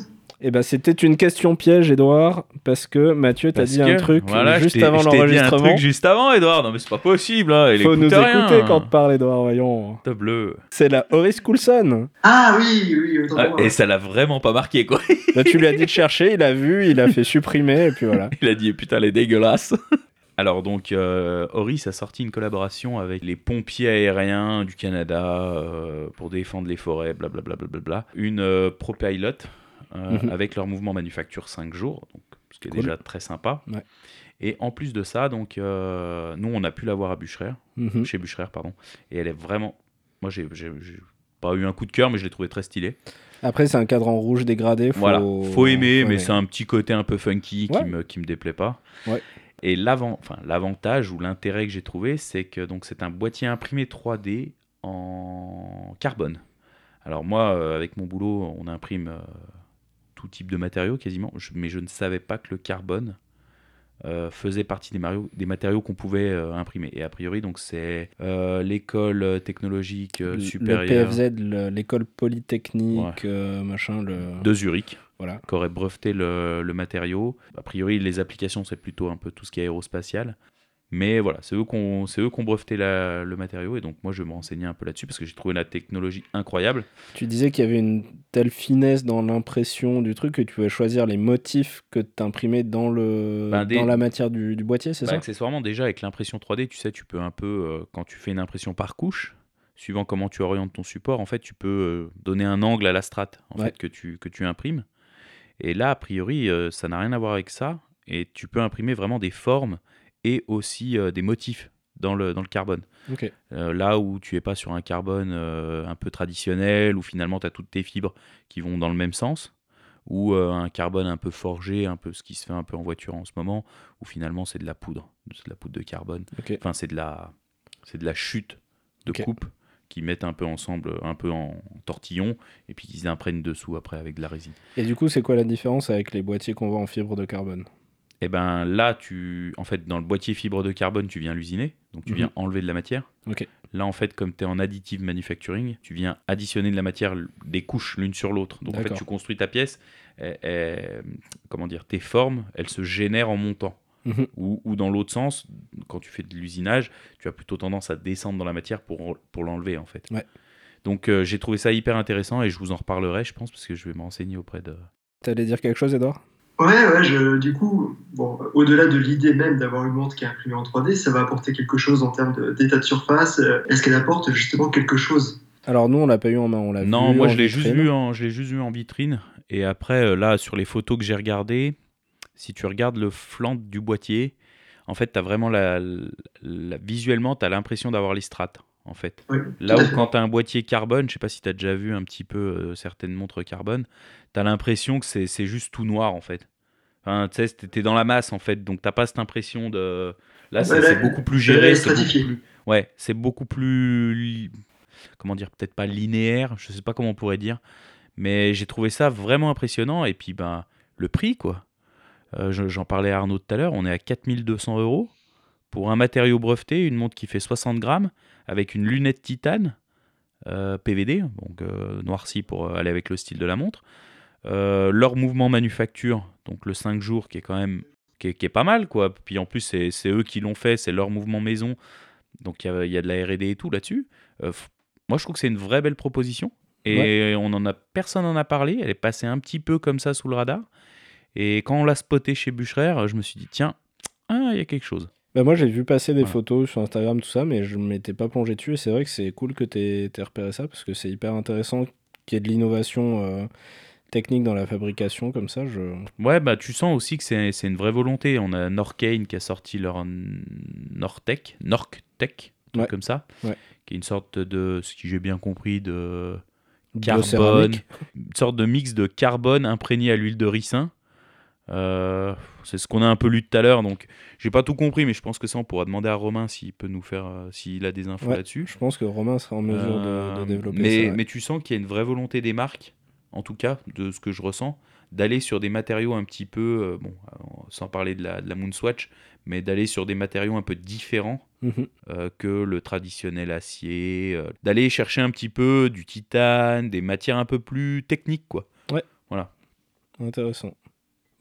A: Eh ben, c'était une question piège, Edouard, parce que Mathieu t'a dit un truc juste avant l'enregistrement. un truc
B: juste avant, Edouard. Non, mais c'est pas possible. Hein.
A: Il Faut nous écouter quand tu parles, Edouard, voyons.
B: bleu.
A: C'est la Horace Coulson.
C: Ah oui, oui.
B: Ah, et ça l'a vraiment pas marqué, quoi.
A: Bah, tu lui as dit de chercher, il a vu, il a fait supprimer, et puis voilà.
B: il a dit, putain, elle est dégueulasse. Alors donc, euh, Horis a sorti une collaboration avec les pompiers aériens du Canada euh, pour défendre les forêts, blablabla. Bla, bla, bla, Une euh, ProPilot euh, mhm. avec leur mouvement manufacture 5 jours, donc, ce qui est déjà très sympa. Et en plus de ça, donc, euh, nous, on a pu la voir à Bûcherer, mhm. chez Bûcherer, pardon. Et elle est vraiment. Moi, j'ai pas eu un coup de cœur, mais je l'ai trouvé très stylé.
A: Après, c'est un cadre en rouge dégradé.
B: Faut... Voilà, faut aimer, mais c'est un petit côté un peu funky qui, me, qui me déplaît pas. Et l'avantage ou l'intérêt que j'ai trouvé, c'est que c'est un boîtier imprimé 3D en carbone. Alors moi, euh, avec mon boulot, on imprime tout type de matériaux quasiment, mais je ne savais pas que le carbone euh, faisait partie des, des matériaux qu'on pouvait euh, imprimer. Et a priori, donc c'est euh, l'école technologique supérieure.
A: Le PFZ, l'école polytechnique, machin. Le...
B: De Zurich. Voilà. Qui aurait breveté le, le, matériau. A priori, les applications, c'est plutôt un peu tout ce qui est aérospatial. Mais voilà, c'est eux qui ont, breveté le matériau et donc moi je me renseigner un peu là-dessus parce que j'ai trouvé la technologie incroyable.
A: Tu disais qu'il y avait une telle finesse dans l'impression du truc que tu pouvais choisir les motifs que tu imprimais dans, le, ben, dans la matière du, boîtier, c'est ben, ça?
B: Accessoirement, déjà avec l'impression 3D, tu sais, tu peux un peu, euh, quand tu fais une impression par couche, suivant comment tu orientes ton support, en fait, tu peux euh, donner un angle à la strate en fait, que, tu, que tu imprimes. Et là, a priori, euh, ça n'a rien à voir avec ça. Et tu peux imprimer vraiment des formes et aussi euh, des motifs dans le, dans le carbone. Euh, là où tu es pas sur un carbone euh, un peu traditionnel, où finalement tu as toutes tes fibres qui vont dans le même sens, ou un carbone un peu forgé, un peu ce qui se fait un peu en voiture en ce moment, où finalement c'est de la poudre, c'est de la poudre de carbone. Enfin, c'est de la, c'est de la chute de coupe qui mettent un peu ensemble, un peu en tortillon, et puis qu'ils imprègnent dessous après avec de la résine.
A: Et du coup, c'est quoi la différence avec les boîtiers qu'on voit en fibre de carbone?
B: Et eh ben là, tu, en fait, dans le boîtier fibre de carbone, tu viens l'usiner, donc tu viens mhm. enlever de la matière. Là, en fait, comme tu es en additive manufacturing, tu viens additionner de la matière, des couches l'une sur l'autre. Donc en fait, tu construis ta pièce, comment dire, tes formes, elles se génèrent en montant. Mhm. Ou, dans l'autre sens, quand tu fais de l'usinage, tu as plutôt tendance à descendre dans la matière pour, pour l'enlever, en fait. Donc euh, j'ai trouvé ça hyper intéressant et je vous en reparlerai, je pense, parce que je vais m'enseigner auprès de.
A: Tu allais dire quelque chose, Edouard?
C: Ouais, ouais, je, du coup, bon, au-delà de l'idée même d'avoir une montre qui est imprimée en 3D, ça va apporter quelque chose en termes d'état de, surface. Est-ce qu'elle apporte justement quelque chose?
A: Alors nous, on l'a pas eu en main, on l'a
B: Non, moi je l'ai juste vu en, je l'ai juste vu en vitrine. Et après, euh, là, sur les photos que j'ai regardées, si tu regardes le flanc du boîtier, en fait, as vraiment la, visuellement, tu as l'impression d'avoir les strates en fait. Là où quand tu as un boîtier carbone, je sais pas si tu as déjà vu un petit peu euh, certaines montres carbone, tu as l'impression que c'est juste tout noir en fait. Enfin, tu sais, t'es dans la masse en fait, donc t'as pas cette impression de. Là, c'est beaucoup plus géré. C'est plus... Ouais, c'est beaucoup plus. Comment dire Peut-être pas linéaire, je sais pas comment on pourrait dire. Mais j'ai trouvé ça vraiment impressionnant. Et puis, ben, le prix, quoi. Euh, j'en parlais à Arnaud tout à l'heure, on est à 4200 euros pour un matériau breveté, une montre qui fait 60 grammes, avec une lunette titane euh, PVD, donc euh, noircie pour aller avec le style de la montre. leur mouvement manufacture, donc le 5 jours qui est quand même qui est, pas mal quoi. Puis en plus c'est eux qui l'ont fait, c'est leur mouvement maison, donc il y, a, de la R&D et tout là-dessus. Euh, moi je trouve que c'est une vraie belle proposition et on en a personne en a parlé. Elle est passée un petit peu comme ça sous le radar. Et quand on l'a spoté chez Bûcherer, je me suis dit tiens, ah, il y a quelque chose.
A: Bah moi j'ai vu passer des photos sur Instagram tout ça, mais je ne m'étais pas plongé dessus et c'est vrai que c'est cool que tu aies, repéré ça parce que c'est hyper intéressant qu'il y ait de l'innovation. Euh, technique dans la fabrication comme ça. Je...
B: Ouais, bah tu sens aussi que c'est une vraie volonté. On a Norcane qui a sorti leur Nortech, Norktech, comme ça, qui est une sorte de, ce que j'ai bien compris, de carbone, une sorte de mix de carbone imprégné à l'huile de ricin. Euh, c'est ce qu'on a un peu lu tout à l'heure, donc j'ai pas tout compris, mais je pense que ça on pourra demander à Romain s'il peut nous faire, euh, s'il a des infos là-dessus.
A: Je pense que Romain sera en mesure de,
B: euh,
A: développer
B: mais,
A: ça.
B: Mais tu sens qu'il y a une vraie volonté des marques en tout cas, de ce que je ressens, d'aller sur des matériaux un petit peu, bon, sans parler de la, de la Moonswatch, mais d'aller sur des matériaux un peu différents mhm. euh, que le traditionnel acier, euh, d'aller chercher un petit peu du titane, des matières un peu plus techniques, quoi.
A: Ouais.
B: Voilà.
A: intéressant.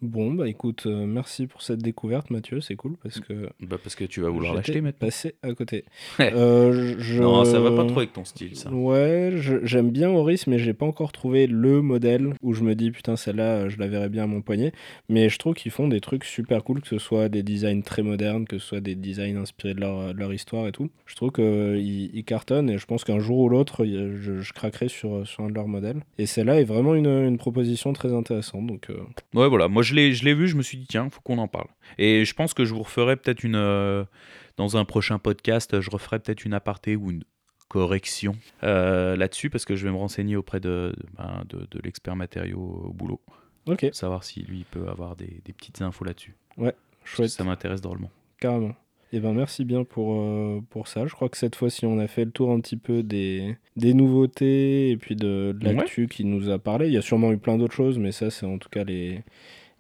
A: Bon, bah écoute, euh, merci pour cette découverte, Mathieu, c'est cool parce que.
B: Bah parce que tu vas vouloir l'acheter maintenant.
A: Passé à côté.
B: euh, je... Non, ça va pas trop avec ton style, ça.
A: Ouais, j'aime bien Horis, mais j'ai pas encore trouvé le modèle où je me dis putain, celle-là, je la verrais bien à mon poignet. Mais je trouve qu'ils font des trucs super cool, que ce soit des designs très modernes, que ce soit des designs inspirés de leur, leur histoire et tout. Je trouve qu'ils ils cartonnent et je pense qu'un jour ou l'autre, je, je, craquerai sur, sur un de leurs modèles. Et celle-là est vraiment une, une, proposition très intéressante. Donc, euh.
B: Ouais, voilà, moi je l'ai vu, je me suis dit, tiens, faut qu'on en parle. Et je pense que je vous referai peut-être une. Euh, dans un prochain podcast, je referai peut-être une aparté ou une correction euh, là-dessus, parce que je vais me renseigner auprès de, ben, de, de l'expert matériaux au boulot.
A: Ok.
B: Savoir si lui peut avoir des, des petites infos là-dessus.
A: Ouais, chouette.
B: Ça m'intéresse drôlement.
A: Carrément. Eh ben merci bien pour, euh, pour ça. Je crois que cette fois-ci, on a fait le tour un petit peu des, des nouveautés et puis de, de l'actu qui nous a parlé. Il y a sûrement eu plein d'autres choses, mais ça, c'est en tout cas les,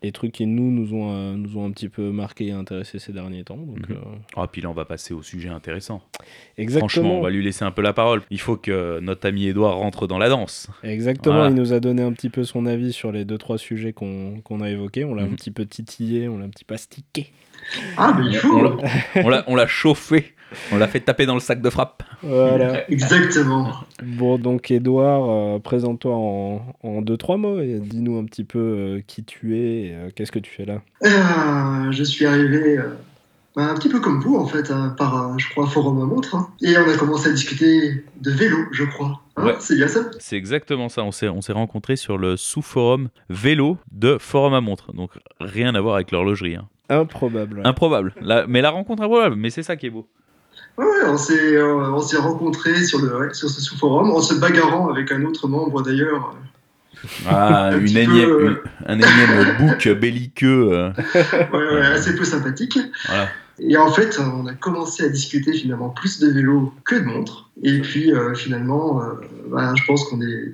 A: les trucs qui nous nous ont, euh, nous ont un petit peu marqué et intéressé ces derniers temps. Donc,
B: euh, Ah, puis là, on va passer au sujet intéressant.
A: Exactement.
B: Franchement, on va lui laisser un peu la parole. Il faut que notre ami Edouard rentre dans la danse.
A: Exactement, il nous a donné un petit peu son avis sur les deux, trois sujets qu'on a évoqués. On l'a un mhm. petit peu titillé, on l'a un petit peu astiqué.
C: Ah, mais il faut
B: On l'a chauffé. On l'a fait taper dans le sac de frappe.
A: Voilà.
C: Exactement.
A: Bon, donc Edouard, euh, présente-toi en, en, deux, trois mots et dis-nous un petit peu euh, qui tu es et euh, qu'est-ce que tu fais là.
C: je suis arrivé bah, un petit peu comme vous, en fait, hein, par, je crois, Forum à Montre. Hein. et on a commencé à discuter de vélo, je crois. Hein, ouais. C'est bien ça?
B: C'est exactement ça. On s'est, on s'est rencontrés sur le sous-forum vélo de Forum à Montre. Donc rien à voir avec l'horlogerie.
A: Improbable.
B: Improbable. mais la rencontre improbable, mais c'est ça qui est beau.
C: Ouais, on s'est, euh, rencontrés sur, le, sur ce sous-forum en se bagarrant avec un autre membre d'ailleurs.
B: Ah, un, une énième, euh, un énième bouc belliqueux. Euh.
C: ouais, ouais, assez peu sympathique. Et en fait, on a commencé à discuter finalement plus de vélo que de montres. Et puis finalement, bah, je pense qu'on est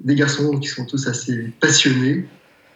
C: des garçons qui sont tous assez passionnés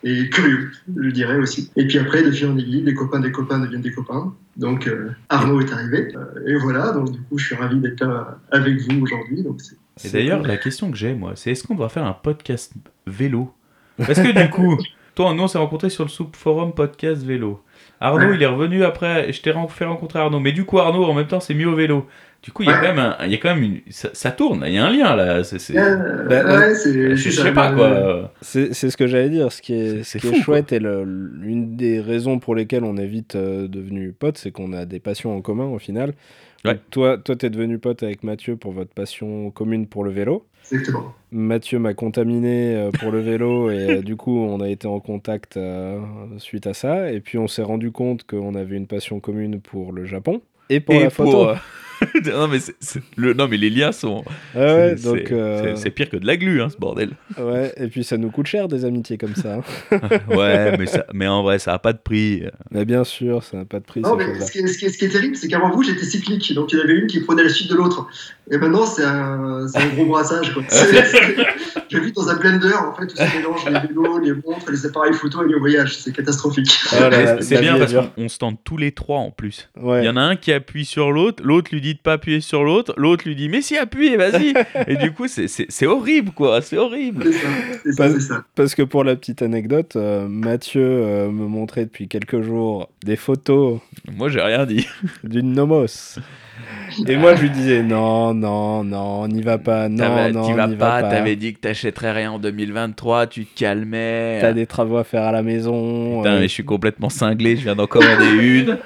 C: et curieux, je dirais aussi. Et puis après, de fil en aiguille, des copains des copains deviennent des copains. Donc euh, Arnaud est arrivé. Euh, et voilà, donc du coup, je suis ravi d'être là avec vous aujourd'hui. Donc
B: et d'ailleurs, la question que j'ai, moi, c'est est-ce qu'on doit faire un podcast vélo? Parce que du coup, toi, nous, on s'est rencontrés sur le sous-forum podcast vélo. Arnaud, il est revenu après, je t'ai fait rencontrer Arnaud. Mais du coup, Arnaud, en même temps, c'est mieux au vélo. Du coup, il y a quand même, il y a quand même une, ça, tourne, il y a un lien là. C'est,
C: euh, bah, je,
B: sais pas quoi.
A: C'est, ce que j'allais dire. Ce qui est, ce qui est chouette et l'une des raisons pour lesquelles on est vite euh, devenu potes, c'est qu'on a des passions en commun au final. toi, toi, t'es devenu pote avec Mathieu pour votre passion commune pour le vélo.
C: Exactement.
A: Mathieu m'a contaminé euh, pour le vélo et du coup on a été en contact suite à ça et puis on s'est rendu compte qu'on avait une passion commune pour le Japon et pour la photo.
B: non, mais le... non, mais les liens sont.
A: ouais, donc. Euh,
B: c'est pire que de la glu, hein, ce bordel.
A: Ouais, et puis ça nous coûte cher des amitiés comme ça.
B: Hein. ouais, mais, ça... mais en vrai, ça n'a pas de prix.
A: Mais bien sûr, ça n'a pas de prix.
C: Non, mais ce qui, est, ce, qui est, ce, qui est, terrible, c'est qu'avant vous, j'étais cyclique. Donc il y en avait une qui prenait la suite de l'autre. Et maintenant, c'est un, un, gros brassage. J'ai vu dans un blender, en fait, où ça mélange les vélos, les montres, les appareils photo et les voyages. C'est catastrophique.
B: c'est bien parce qu'on se tente tous les trois en plus. Il y en a un qui appuie sur l'autre, l'autre lui dit de pas appuyer sur l'autre, l'autre lui dit mais si appuie, vas-y. et du coup, c'est horrible quoi, c'est horrible.
C: C'est ça, ça,
A: Parce que pour la petite anecdote, euh, Mathieu euh, me montrait depuis quelques jours des photos.
B: Moi, j'ai rien dit.
A: D'une nomos. Et moi, je lui disais non, non, non, n'y va pas, non, non,
B: tu
A: vas
B: pas.
A: pas.
B: T'avais dit que t'achèterais rien en 2023, tu te calmais.
A: T'as des travaux à faire à la maison.
B: Putain, mais je suis complètement cinglé, je viens d'en commander une.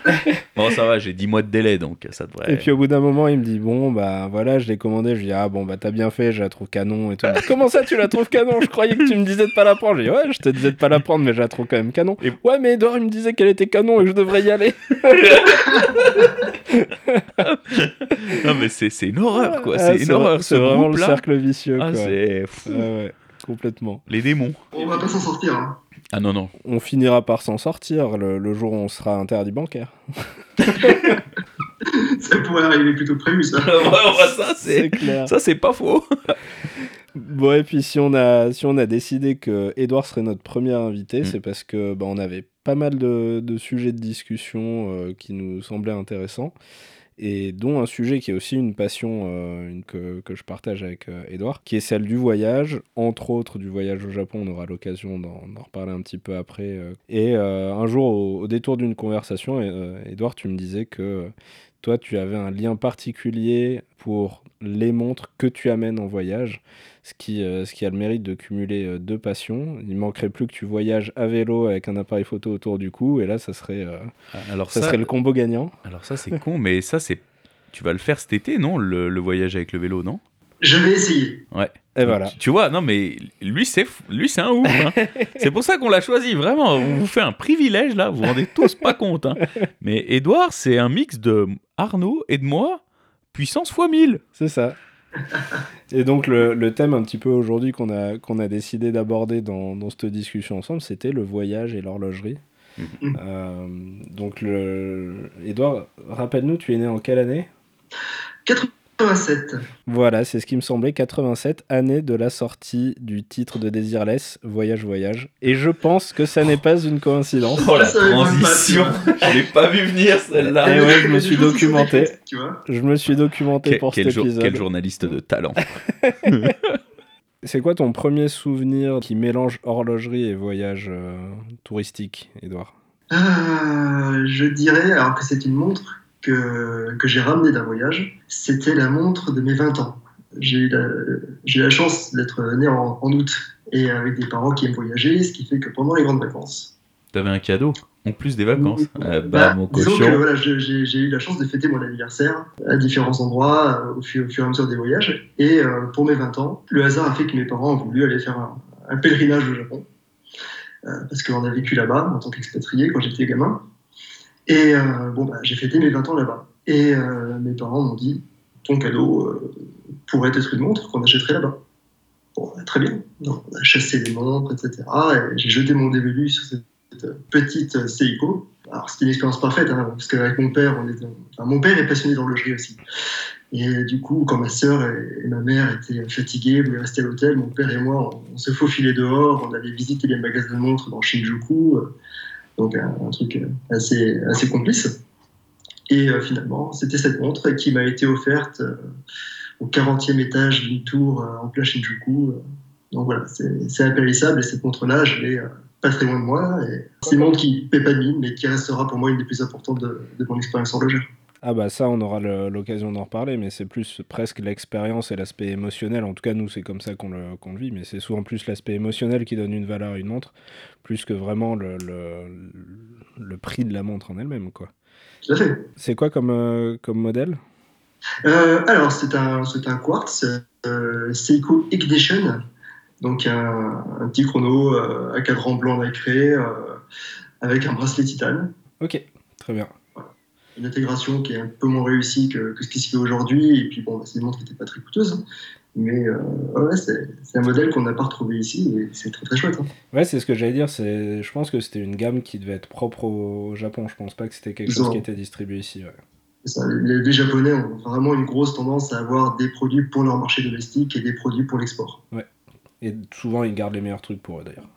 B: bon, ça va, j'ai 10 mois de délai, donc ça devrait.
A: Et puis au bout d'un moment, il me dit bon, bah voilà, je l'ai commandé. Je lui dis ah bon, bah t'as bien fait, je la trouve canon et tout. Comment ça, tu la trouves canon? Je croyais que tu me disais de pas la prendre. Je dis ouais, je te disais de pas la prendre, mais je la trouve quand même canon. Et ouais, mais Edouard, il me disait qu'elle était canon et que je devrais y aller.
B: non, mais c'est une horreur, quoi. c'est une horreur.
A: C'est vraiment le cercle vicieux.
B: Ah, c'est fou.
A: ouais, complètement.
B: Les démons.
C: On va pas s'en sortir. Hein.
B: Ah non, non.
A: On finira par s'en sortir le, jour où on sera interdit bancaire.
C: ça pourrait arriver plutôt prévu, ça.
B: ça, c'est clair. Ça, c'est pas faux.
A: bon, et puis si on a, si on a décidé que Edouard serait notre premier invité, mm. c'est parce que bah, on avait pas mal de, de sujets de discussion euh, qui nous semblaient intéressants. Et dont un sujet qui est aussi une passion euh, que, que, je partage avec Edouard, qui est celle du voyage, entre autres du voyage au Japon, on aura l'occasion d'en reparler un petit peu après. Et un jour, au, au détour d'une conversation, Edouard, tu me disais que toi, tu avais un lien particulier pour les montres que tu amènes en voyage, ce qui, euh, ce qui a le mérite de cumuler euh, deux passions. Il manquerait plus que tu voyages à vélo avec un appareil photo autour du cou, et là, ça serait, euh, alors ça, serait le combo gagnant.
B: Alors ça, c'est con, mais ça, c'est tu vas le faire cet été, non le, voyage avec le vélo, non?
C: Je vais essayer.
B: Ouais. Et voilà. Tu, vois, non mais lui c'est lui c'est un ouf. Hein. c'est pour ça qu'on l'a choisi. Vraiment, on vous fait un privilège là. Vous vous rendez tous pas compte. Hein. Mais Edouard, c'est un mix de Arnaud et de moi, puissance fois 1000.
A: C'est ça. Et donc le, thème un petit peu aujourd'hui qu'on a, qu'on a décidé d'aborder dans, dans, cette discussion ensemble, c'était le voyage et l'horlogerie. Mhm. Euh, donc le... Edouard, rappelle-nous, tu es né en quelle année?
C: 87.
A: Voilà, c'est ce qui me semblait, 87, année de la sortie du titre de Desireless, Voyage Voyage. Et je pense que ça n'est pas une coïncidence.
B: Oh la transition Je l'ai pas vu venir celle-là.
A: Et ouais, je me suis documenté. Je me suis documenté pour cet épisode.
B: Quel journaliste de talent.
A: c'est quoi ton premier souvenir qui mélange horlogerie et voyage euh, touristique, Edouard
C: euh, Je dirais alors que c'est une montre que, que j'ai ramené d'un voyage, c'était la montre de mes 20 ans. J'ai eu la, la chance d'être né en, août et avec des parents qui aiment voyager, ce qui fait que pendant les grandes vacances.
B: T'avais un cadeau en plus des vacances.
C: Euh, bah, mon disons que voilà, j'ai eu la chance de fêter mon anniversaire à différents endroits euh, au, fur, et à mesure des voyages. Et euh, pour mes 20 ans, le hasard a fait que mes parents ont voulu aller faire un, pèlerinage au Japon. parce qu'on a vécu là-bas en tant qu'expatrié quand j'étais gamin. Et euh, bon, bah, j'ai fêté mes 20 ans là-bas. Et euh, mes parents m'ont dit ton cadeau euh, pourrait être une montre qu'on achèterait là-bas. Bah, très bien. On a chassé les montres, etc. Et j'ai jeté mon dévolu sur cette petite Seiko. Alors, c'était une expérience parfaite, hein, parce qu'avec mon père, mon père est passionné d'horlogerie aussi. Et du coup, quand ma sœur et, ma mère étaient fatiguées, voulaient rester à l'hôtel, mon père et moi, on, se faufilait dehors, on allait visiter les magasins de montres dans Shinjuku. Donc un, truc assez, assez complice. Et euh, finalement, c'était cette montre qui m'a été offerte euh, au 40e étage d'une tour euh, en plein Shinjuku. Donc voilà, c'est impérissable et cette montre-là, je l'ai pas très loin de moi. C'est une montre qui ne paie pas de mine, mais qui restera pour moi une des plus importantes de, mon expérience horlogère.
A: Ah bah ça, on aura l'occasion d'en reparler, mais c'est plus presque l'expérience et l'aspect émotionnel. En tout cas, nous, c'est comme ça qu'on le, le, vit, mais c'est souvent plus l'aspect émotionnel qui donne une valeur à une montre, plus que vraiment le, le, prix de la montre en elle-même. quoi. C'est quoi comme, euh, comme modèle?
C: Euh, Alors, c'est un, un quartz euh, Seiko Ignition, donc un, un petit chrono à cadran blanc nacré avec un bracelet titane.
A: Ok, très bien
C: une intégration qui est un peu moins réussie que, ce qui se fait aujourd'hui. Et puis, bon, c'est une montre qui n'était pas très coûteuse. Mais euh, ouais, c'est, un modèle qu'on n'a pas retrouvé ici et c'est très très chouette. Hein.
A: Ouais, c'est ce que j'allais dire. C'est, je pense que c'était une gamme qui devait être propre au Japon. Je pense pas que c'était quelque chose qui était distribué ici.
C: Les, Japonais ont vraiment une grosse tendance à avoir des produits pour leur marché domestique et des produits pour l'export.
A: Ouais. Et souvent, ils gardent les meilleurs trucs pour eux d'ailleurs.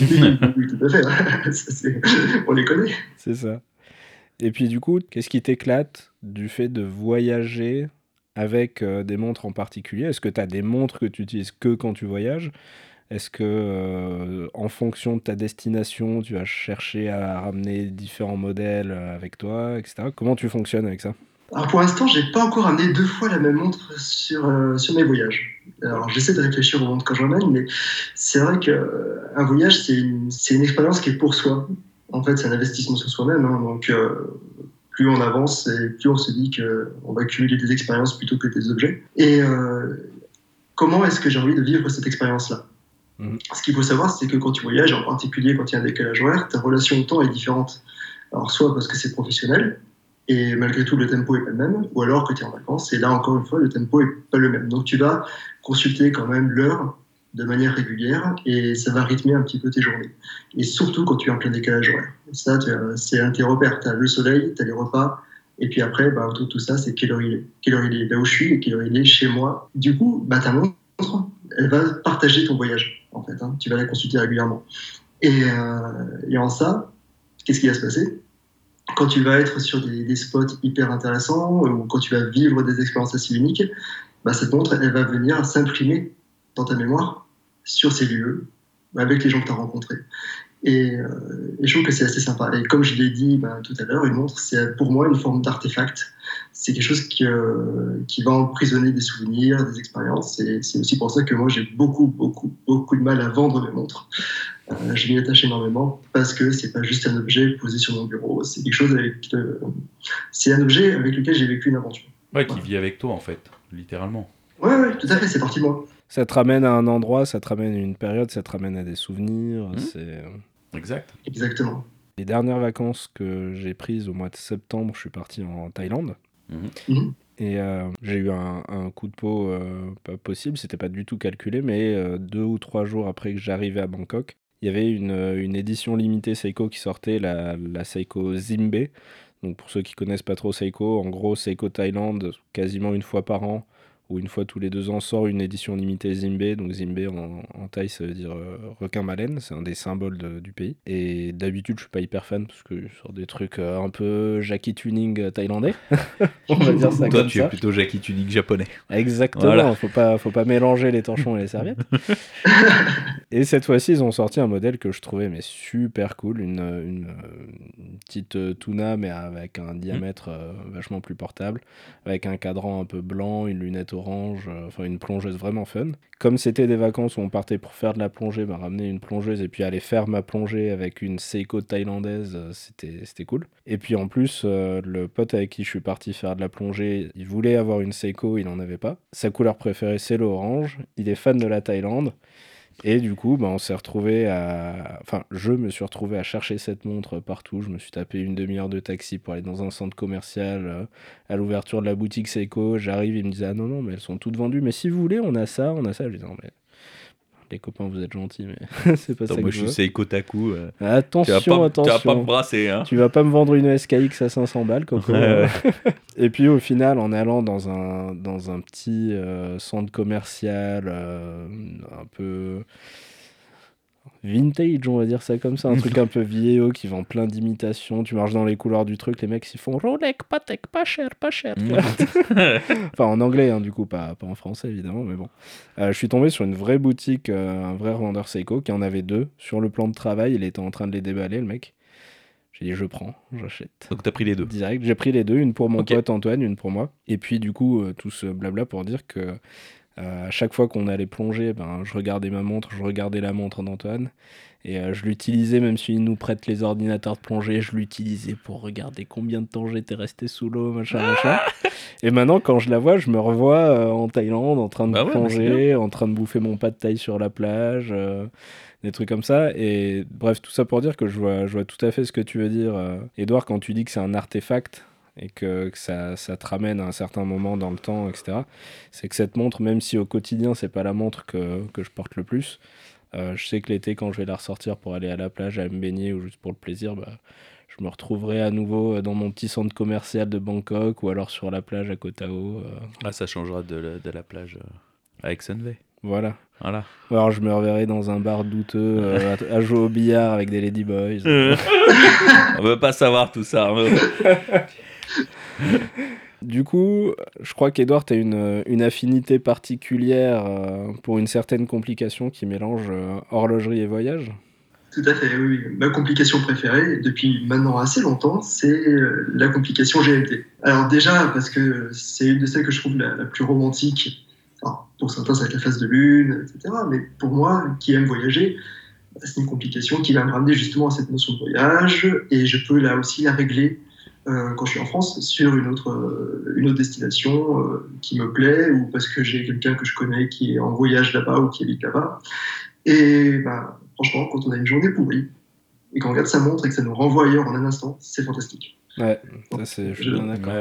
C: oui, tout à fait. on les connaît.
A: C'est ça. Et puis du coup, qu'est-ce qui t'éclate du fait de voyager avec euh, des montres en particulier? Est-ce que tu as des montres que tu utilises que quand tu voyages? Est-ce que euh, en fonction de ta destination, tu vas chercher à ramener différents modèles euh, avec toi, etc. Comment tu fonctionnes avec ça?
C: Alors pour l'instant, j'ai pas encore amené deux fois la même montre sur, sur mes voyages. Alors j'essaie de réfléchir aux montres quand j'emmène, mais c'est vrai qu'un voyage, c'est une, une expérience qui est pour soi en fait, c'est un investissement sur soi-même. Hein. donc, euh, plus on avance et plus on se dit qu'on va cumuler des expériences plutôt que des objets. Et euh, comment est-ce que j'ai envie de vivre cette expérience-là? Mmh. Ce qu'il faut savoir, c'est que quand tu voyages, en particulier quand il y a un décalage horaire, ta relation au temps est différente. Alors, soit parce que c'est professionnel, et malgré tout, le tempo n'est pas le même, ou alors que tu es en vacances, et là, encore une fois, le tempo n'est pas le même. Donc, tu vas consulter quand même l'heure de manière régulière et ça va rythmer un petit peu tes journées. Et surtout quand tu es en plein décalage horaire. Ça, c'est un de tes repères. Tu as le soleil, tu as les repas, et puis après, bah, autour de tout ça, c'est quelle heure il est. Quelle heure il est là où je suis et quelle heure il est chez moi. Du coup, bah, ta montre, elle va partager ton voyage, en fait. Hein. Tu vas la consulter régulièrement. Et, euh, et en ça, qu'est-ce qui va se passer? Quand tu vas être sur des, spots hyper intéressants ou quand tu vas vivre des expériences assez uniques, bah, cette montre, elle va venir s'imprimer dans ta mémoire sur ces lieux avec les gens que tu as rencontrés. Et, euh, et, je trouve que c'est assez sympa. Et comme je l'ai dit bah, tout à l'heure, une montre, c'est pour moi une forme d'artefact. C'est quelque chose qui, euh, qui va emprisonner des souvenirs, des expériences. Et c'est aussi pour ça que moi, j'ai beaucoup, beaucoup, beaucoup de mal à vendre mes montres. Euh, je m'y attache énormément parce que c'est pas juste un objet posé sur mon bureau. C'est quelque chose avec. c'est un objet avec lequel j'ai vécu une aventure.
B: Ouais, qui vit avec toi en fait, littéralement.
C: Ouais, ouais, tout à fait, c'est parti de moi.
A: Ça te ramène à un endroit, ça te ramène à une période, ça te ramène à des souvenirs. Mmh. C'est
B: Exact.
C: Exactement.
A: Les dernières vacances que j'ai prises au mois de septembre, je suis parti en Thaïlande.
B: Mhm.
C: Mhm.
A: Et euh, j'ai eu un, coup de peau euh, pas possible, c'était pas du tout calculé, mais euh, deux ou trois jours après que j'arrivais à Bangkok, il y avait une, une édition limitée Seiko qui sortait, la, la, Seiko Zimbe. Donc pour ceux qui connaissent pas trop Seiko, en gros Seiko Thaïlande, quasiment une fois par an, ou une fois tous les deux ans sort une édition limitée Zimbe. Donc Zimbe en, en thaï ça veut dire euh, requin baleine, c'est un des symboles du pays. Et d'habitude je suis pas hyper fan parce que je sors des trucs euh, un peu Jackie Tuning thaïlandais. On va dire ça
B: Toi
A: comme
B: tu es plutôt Jackie Tuning japonais.
A: Exactement, faut pas faut pas mélanger les torchons et les serviettes. et cette fois-ci ils ont sorti un modèle que je trouvais mais super cool, une, une, petite tuna mais avec un diamètre euh, vachement plus portable, avec un cadran un peu blanc, une lunette orange, euh, enfin une plongeuse vraiment fun. Comme c'était des vacances où on partait pour faire de la plongée, m'a ramené une plongeuse et puis aller faire ma plongée avec une Seiko thaïlandaise, euh, c'était cool. Et puis en plus, euh, le pote avec qui je suis parti faire de la plongée, il voulait avoir une Seiko, il n'en avait pas. Sa couleur préférée c'est l'orange, il est fan de la Thaïlande. Et du coup, bah, on s'est retrouvé à. Enfin, je me suis retrouvé à chercher cette montre partout. Je me suis tapé une demi-heure de taxi pour aller dans un centre commercial euh, à l'ouverture de la boutique Seiko. J'arrive, il me disait Ah non, non, mais elles sont toutes vendues. Mais si vous voulez, on a ça, on a ça. Je dis Non, les copains, vous êtes gentils, mais c'est pas ça.
B: Moi, je suis Seiko Taku.
A: Attention,
B: tu vas
A: attention. Tu
B: vas pas me brasser. Hein.
A: Tu vas pas me vendre une SKX à 500 balles, Coco. Et puis, au final, en allant dans un, dans un petit euh, centre commercial, euh, un peu vintage, on va dire ça comme ça, un truc un peu vieillot qui vend plein d'imitations. Tu marches dans les couleurs du truc, les mecs ils font Rolex, Patek, pas cher, pas cher. enfin en anglais, hein, du coup, pas, pas en français évidemment, mais bon. Euh, je suis tombé sur une vraie boutique, euh, un vrai revendeur Seiko qui en avait deux sur le plan de travail. Il était en train de les déballer, le mec. J'ai dit je prends, j'achète.
B: Donc t'as pris les deux
A: Direct, j'ai pris les deux, une pour mon pote Antoine, une pour moi. Et puis du coup, euh, tout ce blabla pour dire que à chaque fois qu'on allait plonger, ben, je regardais ma montre, je regardais la montre d'Antoine. Et euh, je l'utilisais, même s'il nous prête les ordinateurs de plongée, je l'utilisais pour regarder combien de temps j'étais resté sous l'eau, machin, machin. Et maintenant, quand je la vois, je me revois euh, en Thaïlande, en train de bah plonger, en train de bouffer mon pas de taille sur la plage, des trucs comme ça. Et bref, tout ça pour dire que je vois, je vois tout à fait ce que tu veux dire, Edouard, quand tu dis que c'est un artefact et que, ça, ça, te ramène à un certain moment dans le temps, etc. C'est que cette montre, même si au quotidien, c'est pas la montre que, que je porte le plus, euh, je sais que l'été, quand je vais la ressortir pour aller à la plage, à me baigner ou juste pour le plaisir, bah, je me retrouverai à nouveau dans mon petit centre commercial de Bangkok ou alors sur la plage à Koh Tao. Euh.
B: Ah, ça changera de la, de la plage euh, à Sunway.
A: Voilà.
B: Voilà.
A: Ou alors je me reverrai dans un bar douteux à, jouer au billard avec des ladyboys.
B: On veut pas savoir tout ça.
A: Du coup, je crois qu'Edouard a une, une, affinité particulière euh, pour une certaine complication qui mélange euh, horlogerie et voyage?
C: Tout à fait, oui. Ma complication préférée, depuis maintenant assez longtemps, c'est euh, la complication GMT. Alors déjà, parce que c'est une de celles que je trouve la, plus romantique. pour certains, ça va être la phase de lune, etc. Mais pour moi, qui aime voyager, c'est une complication qui va me ramener justement à cette notion de voyage. Et je peux là aussi la régler quand je suis en France sur une autre, euh, une autre destination euh, qui me plaît ou parce que j'ai quelqu'un que je connais qui est en voyage là-bas ou qui habite là-bas. Et bah, franchement, quand on a une journée pourrie et qu'on regarde sa montre et que ça nous renvoie ailleurs en un instant, c'est fantastique.
A: Ouais, ça c'est, je suis bien d'accord.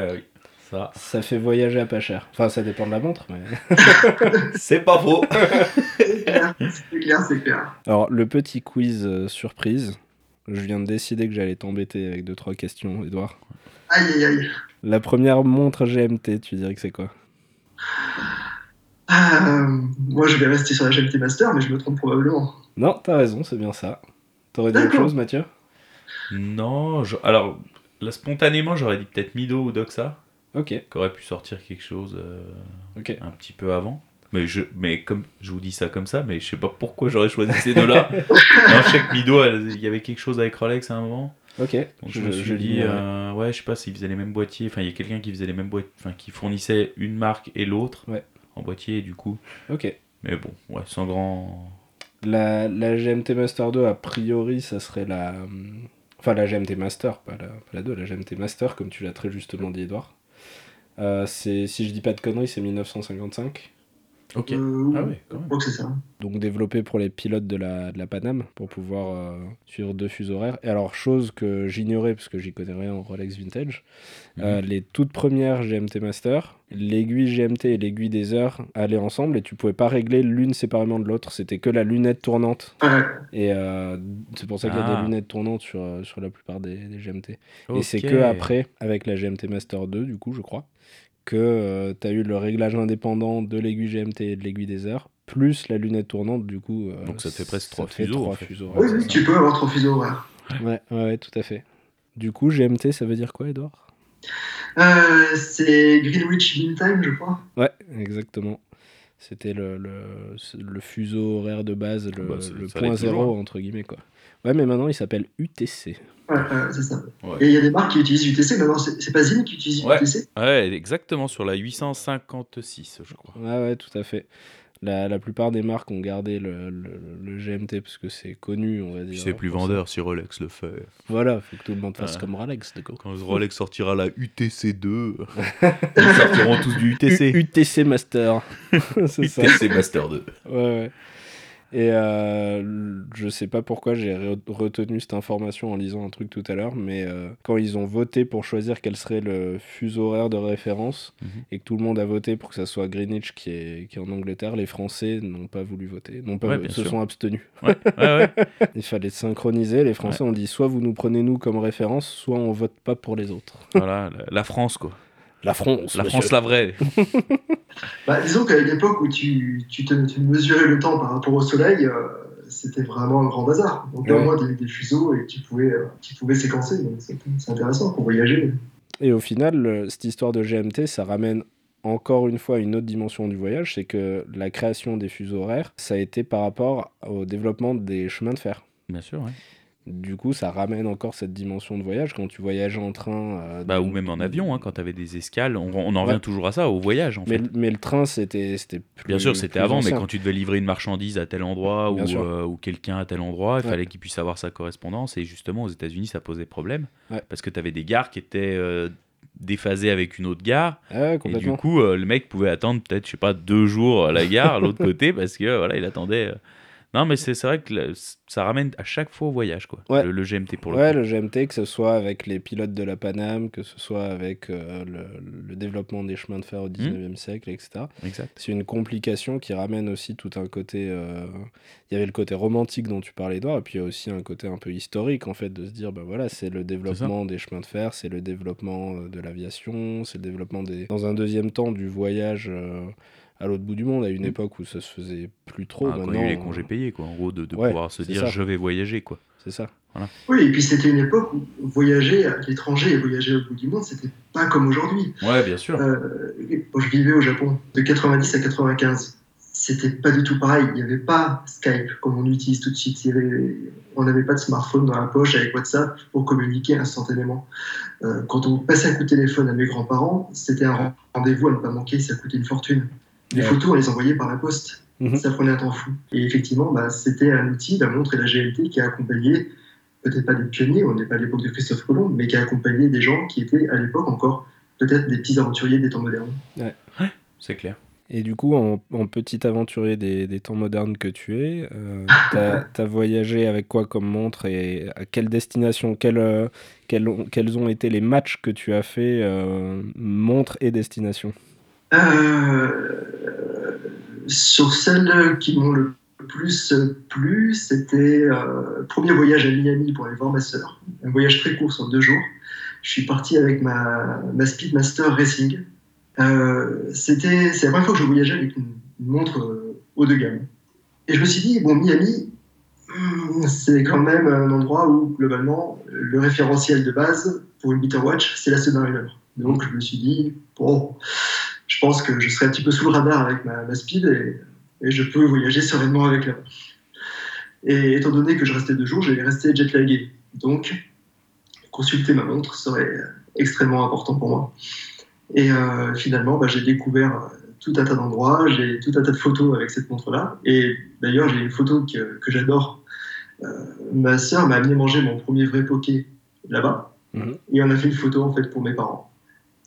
A: Ça. ça fait voyager à pas cher. Enfin, ça dépend de la montre, mais.
B: c'est pas faux.
C: c'est clair, c'est clair, c'est clair.
A: Alors, le petit quiz surprise. Je viens de décider que j'allais t'embêter avec deux trois questions, Edouard.
C: Aïe aïe aïe.
A: La première montre GMT, tu dirais que c'est quoi?
C: Euh, Moi, je vais rester sur la GMT Master, mais je me trompe probablement.
A: Non, t'as raison, c'est bien ça. T'aurais dit autre chose, Mathieu?
B: Non, alors Là, spontanément, j'aurais dit peut-être Mido ou Doxa.
A: Ok.
B: Qui aurait pu sortir quelque chose euh, un petit peu avant. Mais, je, mais comme je vous dis ça comme ça, mais je sais pas pourquoi j'aurais choisi ces deux-là. je sais que Mido, il y avait quelque chose avec Rolex à un moment.
A: Ok.
B: Donc je, me suis dit, euh, ouais, je sais pas s'ils faisaient les mêmes boîtiers. Enfin, il y a quelqu'un qui faisait les mêmes boîtiers, enfin, qui fournissait une marque et l'autre
A: ouais.
B: en boîtier, du coup.
A: Ok.
B: Mais bon, ouais, sans grand.
A: La, la GMT Master 2, a priori, ça serait la. Enfin, la GMT Master, pas la, pas la 2, la GMT Master, comme tu l'as très justement dit, Edouard. Euh, c'est, si je dis pas de conneries, c'est 1955.
B: Ok.
C: Euh,
B: ah oui, quand même.
C: c'est ça.
A: Donc développé pour les pilotes de la, de la Paname pour pouvoir euh, suivre deux fuseaux horaires. Et alors, chose que j'ignorais parce que j'y connais rien en Rolex Vintage, euh,
B: Mhm.
A: les toutes premières GMT Master, l'aiguille GMT et l'aiguille des heures allaient ensemble et tu pouvais pas régler l'une séparément de l'autre. C'était que la lunette tournante. Et euh, c'est pour ça qu'il y a
B: Ah.
A: des lunettes tournantes sur, euh, sur la plupart des, des GMT. Et c'est que après, avec la GMT Master 2, du coup, je crois, que tu as eu le réglage indépendant de l'aiguille GMT et de l'aiguille des heures, plus la lunette tournante, du coup. euh,
B: Donc ça te fait presque trois
A: fait
B: fuseaux, en
A: trois
B: fait.
A: fuseaux
C: Oui,
A: horaires,
C: oui,
A: c'est
C: tu peux avoir trois fuseaux horaires.
A: Ouais, ouais, ouais, tout à fait. Du coup, GMT, ça veut dire quoi, Edouard?
C: Euh, c'est Greenwich Mean Time, je crois.
A: Ouais, exactement. C'était le, le, le fuseau horaire de base, le,
B: Bah,
A: le point zéro, entre guillemets, quoi. Ouais, mais maintenant, il s'appelle UTC.
C: Ouais, ouais, c'est ça. Il y a des marques qui utilisent UTC, mais non, c'est pas Zim qui utilise
B: Ouais.
C: UTC.
B: Ouais, exactement, sur la 856, je crois.
A: Ouais, ouais, tout à fait. La, la plupart des marques ont gardé le, le, le GMT parce que c'est connu, on va dire.
B: C'est plus
A: pour ça.
B: vendeur si Rolex le fait.
A: Voilà, faut que tout le monde fasse comme Rolex, d'accord.
B: Quand Rolex sortira la UTC2, ils sortiront tous du UTC.
A: U- UTC Master. c'est ça.
B: UTC Master 2.
A: Ouais, ouais. Et euh, je sais pas pourquoi j'ai re- retenu cette information en lisant un truc tout à l'heure, mais euh, quand ils ont voté pour choisir quel serait le fuseau horaire de référence
B: Mhm.
A: et que tout le monde a voté pour que ça soit Greenwich qui est, qui est en Angleterre, les Français n'ont pas voulu voter, n'ont pas
B: Ouais,
A: se
B: sûr.
A: sont abstenus.
B: Ouais, ouais, ouais.
A: Il fallait synchroniser. Les Français ont dit soit vous nous prenez nous comme référence, soit on vote pas pour les autres.
B: Voilà, la France, quoi.
A: La France.
B: La
A: monsieur.
B: France, la vraie.
C: Bah, disons qu'à une époque où tu, tu, te, tu mesurais le temps par rapport au soleil, euh, c'était vraiment un grand bazar. Donc
A: Ouais.
C: au moins, des, des fuseaux et tu pouvais, euh, tu pouvais séquencer. Donc c'est intéressant pour voyager.
A: Et au final, le- cette histoire de GMT, ça ramène encore une fois une autre dimension du voyage, c'est que la création des fuseaux horaires, ça a été par rapport au développement des chemins de fer.
B: Bien sûr, ouais.
A: Du coup, ça ramène encore cette dimension de voyage quand tu voyages en train. euh,
B: Bah, ou même en avion, hein, quand tu avais des escales. On, on en revient
A: Ouais.
B: toujours à ça, au voyage, en
A: Mais,
B: fait.
A: mais le train, c'était c'était plus-
B: Bien sûr, c'était avant, mais quand tu devais livrer une marchandise à tel endroit
A: Bien
B: ou,
A: sûr.
B: euh, ou quelqu'un à tel endroit, il
A: Ouais.
B: fallait qu'il puisse avoir sa correspondance. Et justement, aux États-Unis, ça posait problème.
A: Ouais.
B: Parce que tu avais des gares qui étaient euh, déphasées avec une autre gare.
A: Ah
B: Et du coup, euh, le mec pouvait attendre peut-être, je sais pas, deux jours à la gare, à l'autre côté, parce que voilà, il attendait. Non, mais c'est vrai que le- ça ramène à chaque fois au voyage, quoi.
A: Ouais.
B: Le, le GMT pour le
A: ouais,
B: coup.
A: le GMT, que ce soit avec les pilotes de la Paname, que ce soit avec euh, le, le développement des chemins de fer au 19e siècle, etc.
B: Exact.
A: C'est une complication qui ramène aussi tout un côté. euh, Il y avait le côté romantique dont tu parlais, Edouard, et puis il y a aussi un côté un peu historique, en fait, de se dire, ben voilà, c'est le développement des chemins de fer, c'est le développement euh, de l'aviation, c'est le développement des. Dans un deuxième temps, du voyage. euh, à l'autre bout du monde, à une
B: Mm.
A: époque où ça se faisait plus trop.
B: Ah, quand il y a
A: maintenant,
B: eu les congés payés, quoi. En gros, de, de
A: Ouais,
B: pouvoir se dire
A: ça.
B: je vais voyager, quoi.
A: C'est ça.
C: Oui, et puis c'était une époque où voyager à l'étranger et voyager au bout du monde, c'était pas comme aujourd'hui.
B: Ouais, bien sûr.
C: Euh, quand je vivais au Japon, de 90 à 95, c'était pas du tout pareil. Il n'y avait pas Skype comme on utilise tout de suite. Il y avait- on n'avait pas de smartphone dans la poche avec WhatsApp pour communiquer instantanément. Euh, quand on passait un coup de téléphone à mes grands-parents, c'était un rendez-vous à ne pas manquer, ça coûtait une fortune. Les
A: Ouais.
C: photos, on les envoyait par la poste.
A: Mhm.
C: Ça prenait un temps fou. Et effectivement, bah, c'était un outil, la montre et la GMT, qui a accompagné, peut-être pas des pionniers, on n'est pas à l'époque de Christophe Colomb, mais qui a accompagné des gens qui étaient à l'époque encore peut-être des petits aventuriers des temps modernes.
B: C'est clair.
A: Et du coup, en, en petit aventurier des, des temps modernes que tu es, euh, t'as as voyagé avec quoi comme montre et à quelle destination euh, quels ont, quels ont été les matchs que tu as fait euh, montre et destination
C: Euh, sur celles qui m'ont le plus plu, c'était euh, premier voyage à Miami pour aller voir ma sœur. Un voyage très court sur deux jours. Je suis parti avec ma, ma Speedmaster Racing. Euh, c'était c'est la première fois que je voyageais avec une, montre haut de gamme. Et je me suis dit bon Miami, c'est quand même un endroit où, globalement, le référentiel de base pour une Beater Watch, c'est la Submariner. Donc, je me suis dit, bon, je pense que je serai un petit peu sous le radar avec ma, speed et, je peux voyager sereinement avec la Et étant donné que je restais deux jours, j'allais rester jetlagué. Donc, consulter ma montre serait extrêmement important pour moi. Et euh, finalement, bah, j'ai découvert euh, tout un tas d'endroits, j'ai tout un tas de photos avec cette montre-là. Et d'ailleurs, j'ai une photo que, que j'adore. Euh, ma sœur m'a amené manger mon premier vrai poké là-bas. Mhm. Et on a fait une photo en fait pour mes parents.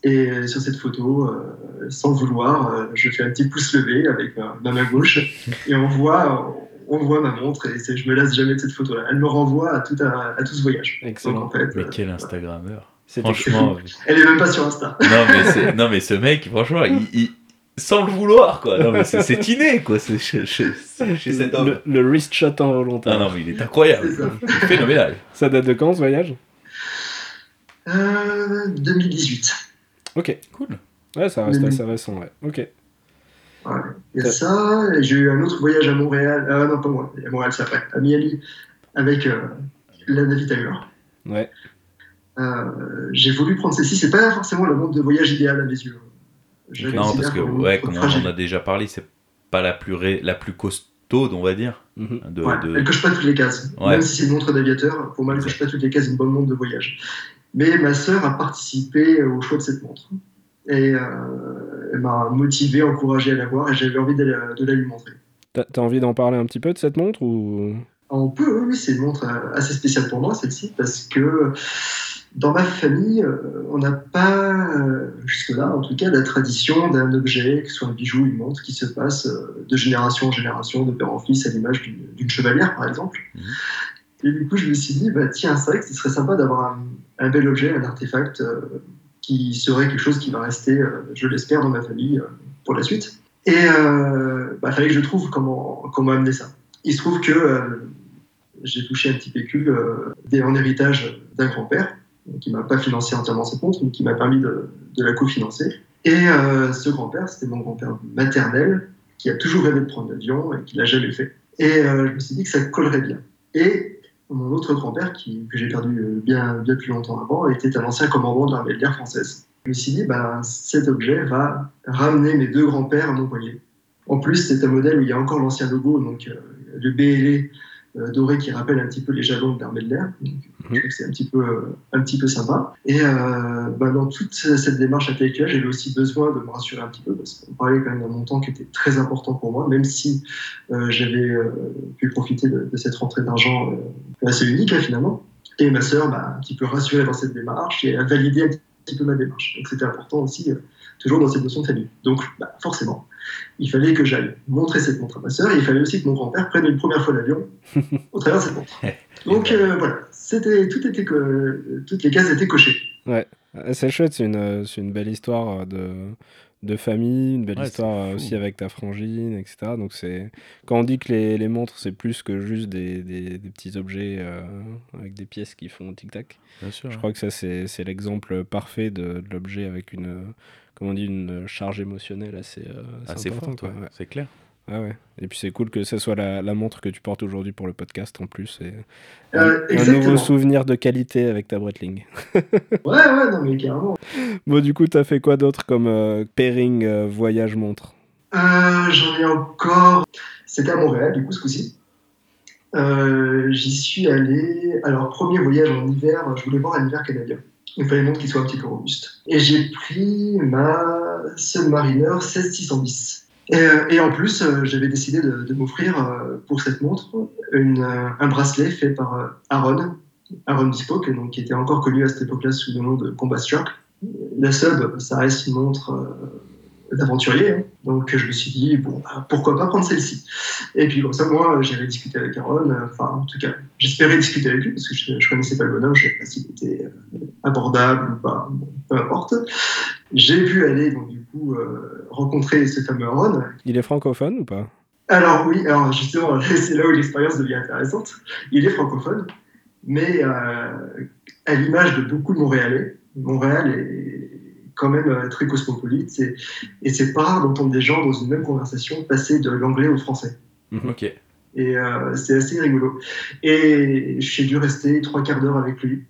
C: Et sur cette photo, sans le vouloir, je fais un petit pouce levé avec ma main gauche et on voit, on voit ma montre et je me lasse jamais de cette photo-là. Elle me renvoie à tout, à, tout ce voyage.
B: Excellent. en fait, mais quel Instagrammeur Franchement.
C: Elle est même pas sur Insta.
B: non, mais, non, mais ce mec, franchement, il, sans le vouloir, quoi. Non, mais c'est inné, quoi, chez, chez, cet homme.
A: Le, le, wrist shot involontaire.
B: Ah non, mais il est incroyable. Phénoménal.
A: Ça date de quand ce voyage?
C: Euh, 2018.
A: Ok. Cool. Ouais, ça reste assez récent, ouais. Ok.
C: Il y a ça, j'ai eu un autre voyage à Montréal, ah non, pas moi, à Montréal, c'est après, à Miami, avec euh, la Navitailleur.
A: Ouais.
C: Euh, j'ai voulu prendre celle-ci. C'est pas forcément le mode de voyage idéal à mes yeux.
B: non, parce que, ouais, comme on en a déjà parlé, c'est pas la plus, ré... la plus costaude, on va dire.
C: Mhm. de, Elle coche pas toutes les cases. Même si c'est une montre d'aviateur, pour moi, elle coche pas toutes les cases d'une bonne montre de voyage. Mais ma sœur a participé au choix de cette montre. Et euh, elle m'a motivé, encouragé à la voir, et j'avais envie de la lui montrer.
A: T'as as envie d'en parler un petit peu de cette montre ou?
C: On peut, oui, c'est une montre assez spéciale pour moi, celle-ci, parce que dans ma famille, euh, on n'a pas, euh, jusque-là en tout cas, la tradition d'un objet, que ce soit un bijou, une montre, qui se passe euh, de génération en génération, de père en fils, à l'image d'une chevalière, par exemple. Mhm. Et du coup, je me suis dit, bah, tiens, c'est vrai que ce serait sympa d'avoir un, bel objet, un artefact qui serait quelque chose qui va rester, je l'espère, dans ma famille pour la suite. Et il bah, fallait que je trouve comment, comment amener ça. Il se trouve que j'ai touché un petit pécule en héritage d'un grand-père qui m'a pas financé entièrement cette montre, mais qui m'a permis de, la cofinancer. Et euh, ce grand-père, c'était mon grand-père maternel, qui a toujours rêvé de prendre l'avion et qui l'a jamais fait. Et euh, je me suis dit que ça collerait bien. Et mon autre grand-père, que j'ai perdu euh, bien, bien plus longtemps avant, était un ancien commandant de l'armée de l'air française. Je me suis dit, ben, cet objet va ramener mes deux grands-pères à mon poignet. En plus, c'est un modèle où il y a encore l'ancien logo, donc le BLE euh, doré qui rappelle un petit peu les jalons de l'armée de l'air. C'est un petit peu, euh, un petit peu sympa. Et euh, bah, dans toute cette démarche intellectuelle, j'avais aussi besoin de me rassurer un petit peu parce qu'on parlait quand même d'un montant qui était très important pour moi, même si j'avais pu profiter de, cette rentrée d'argent assez unique hein, finalement. Et ma sœur m'a un petit peu rassuré dans cette démarche et a validé un petit peu ma démarche. Donc c'était important aussi, toujours dans cette notion de famille. Donc bah, forcément, il fallait que j'aille montrer cette montre à ma sœur et il fallait aussi que mon grand-père prenne une première fois l'avion au travers de cette montre. Donc euh, voilà, c'était, tout était toutes les cases étaient cochées.
A: Ouais, c'est chouette, c'est une, c'est une belle histoire de, de famille, une belle histoire aussi avec ta frangine, etc. Donc c'est quand on dit que les, les montres c'est plus que juste des, des, petits objets euh, avec des pièces qui font tic tac. je crois que ça c'est, c'est l'exemple parfait de, de l'objet avec une comme on dit, une charge émotionnelle assez, euh,
B: assez forte. C'est clair.
A: Ah ouais. Et puis c'est cool que ce soit la, la montre que tu portes aujourd'hui pour le podcast en plus. Et euh, un, nouveau souvenir de qualité avec ta Breitling.
C: ouais, ouais, non mais carrément.
A: Bon, du coup, t'as fait quoi d'autre comme euh, pairing voyage-montre
C: J'en ai encore. C'était à Montréal, du coup, ce coup-ci. J'y suis allé. Alors, premier voyage en hiver, je voulais voir un hiver canadien. Il fallait une montre qui soit un petit peu robuste. Et j'ai pris ma Submariner 16610. Et, euh, et en plus, euh, j'avais décidé de, m'offrir euh, pour cette montre un bracelet fait par Aaron, Aaron Bespoke, donc, qui était encore connu à cette époque-là sous le nom de Combat Struck. La sub, ça reste une montre d'aventurier. Hein. Donc je me suis dit, bon, bah, pourquoi pas prendre celle-ci Et puis comme ça, moi, j'avais discuté avec Aaron, enfin, en tout cas, j'espérais discuter avec lui, parce que je ne connaissais pas le bonhomme, je ne savais pas s'il était abordable ou pas, peu importe. J'ai pu aller, donc du coup, euh, rencontrer ce fameux Aaron.
A: Il est francophone ou pas?
C: Alors oui, alors justement, c'est là où l'expérience devient intéressante. Il est francophone, mais à l'image de beaucoup de Montréalais, Montréal est quand même euh, très cosmopolite. Et c'est pas rare d'entendre des gens dans une même conversation passer de l'anglais au français.
B: Mhm. Ok.
C: Et c'est assez rigolo. Et j'ai dû rester trois quarts d'heure avec lui.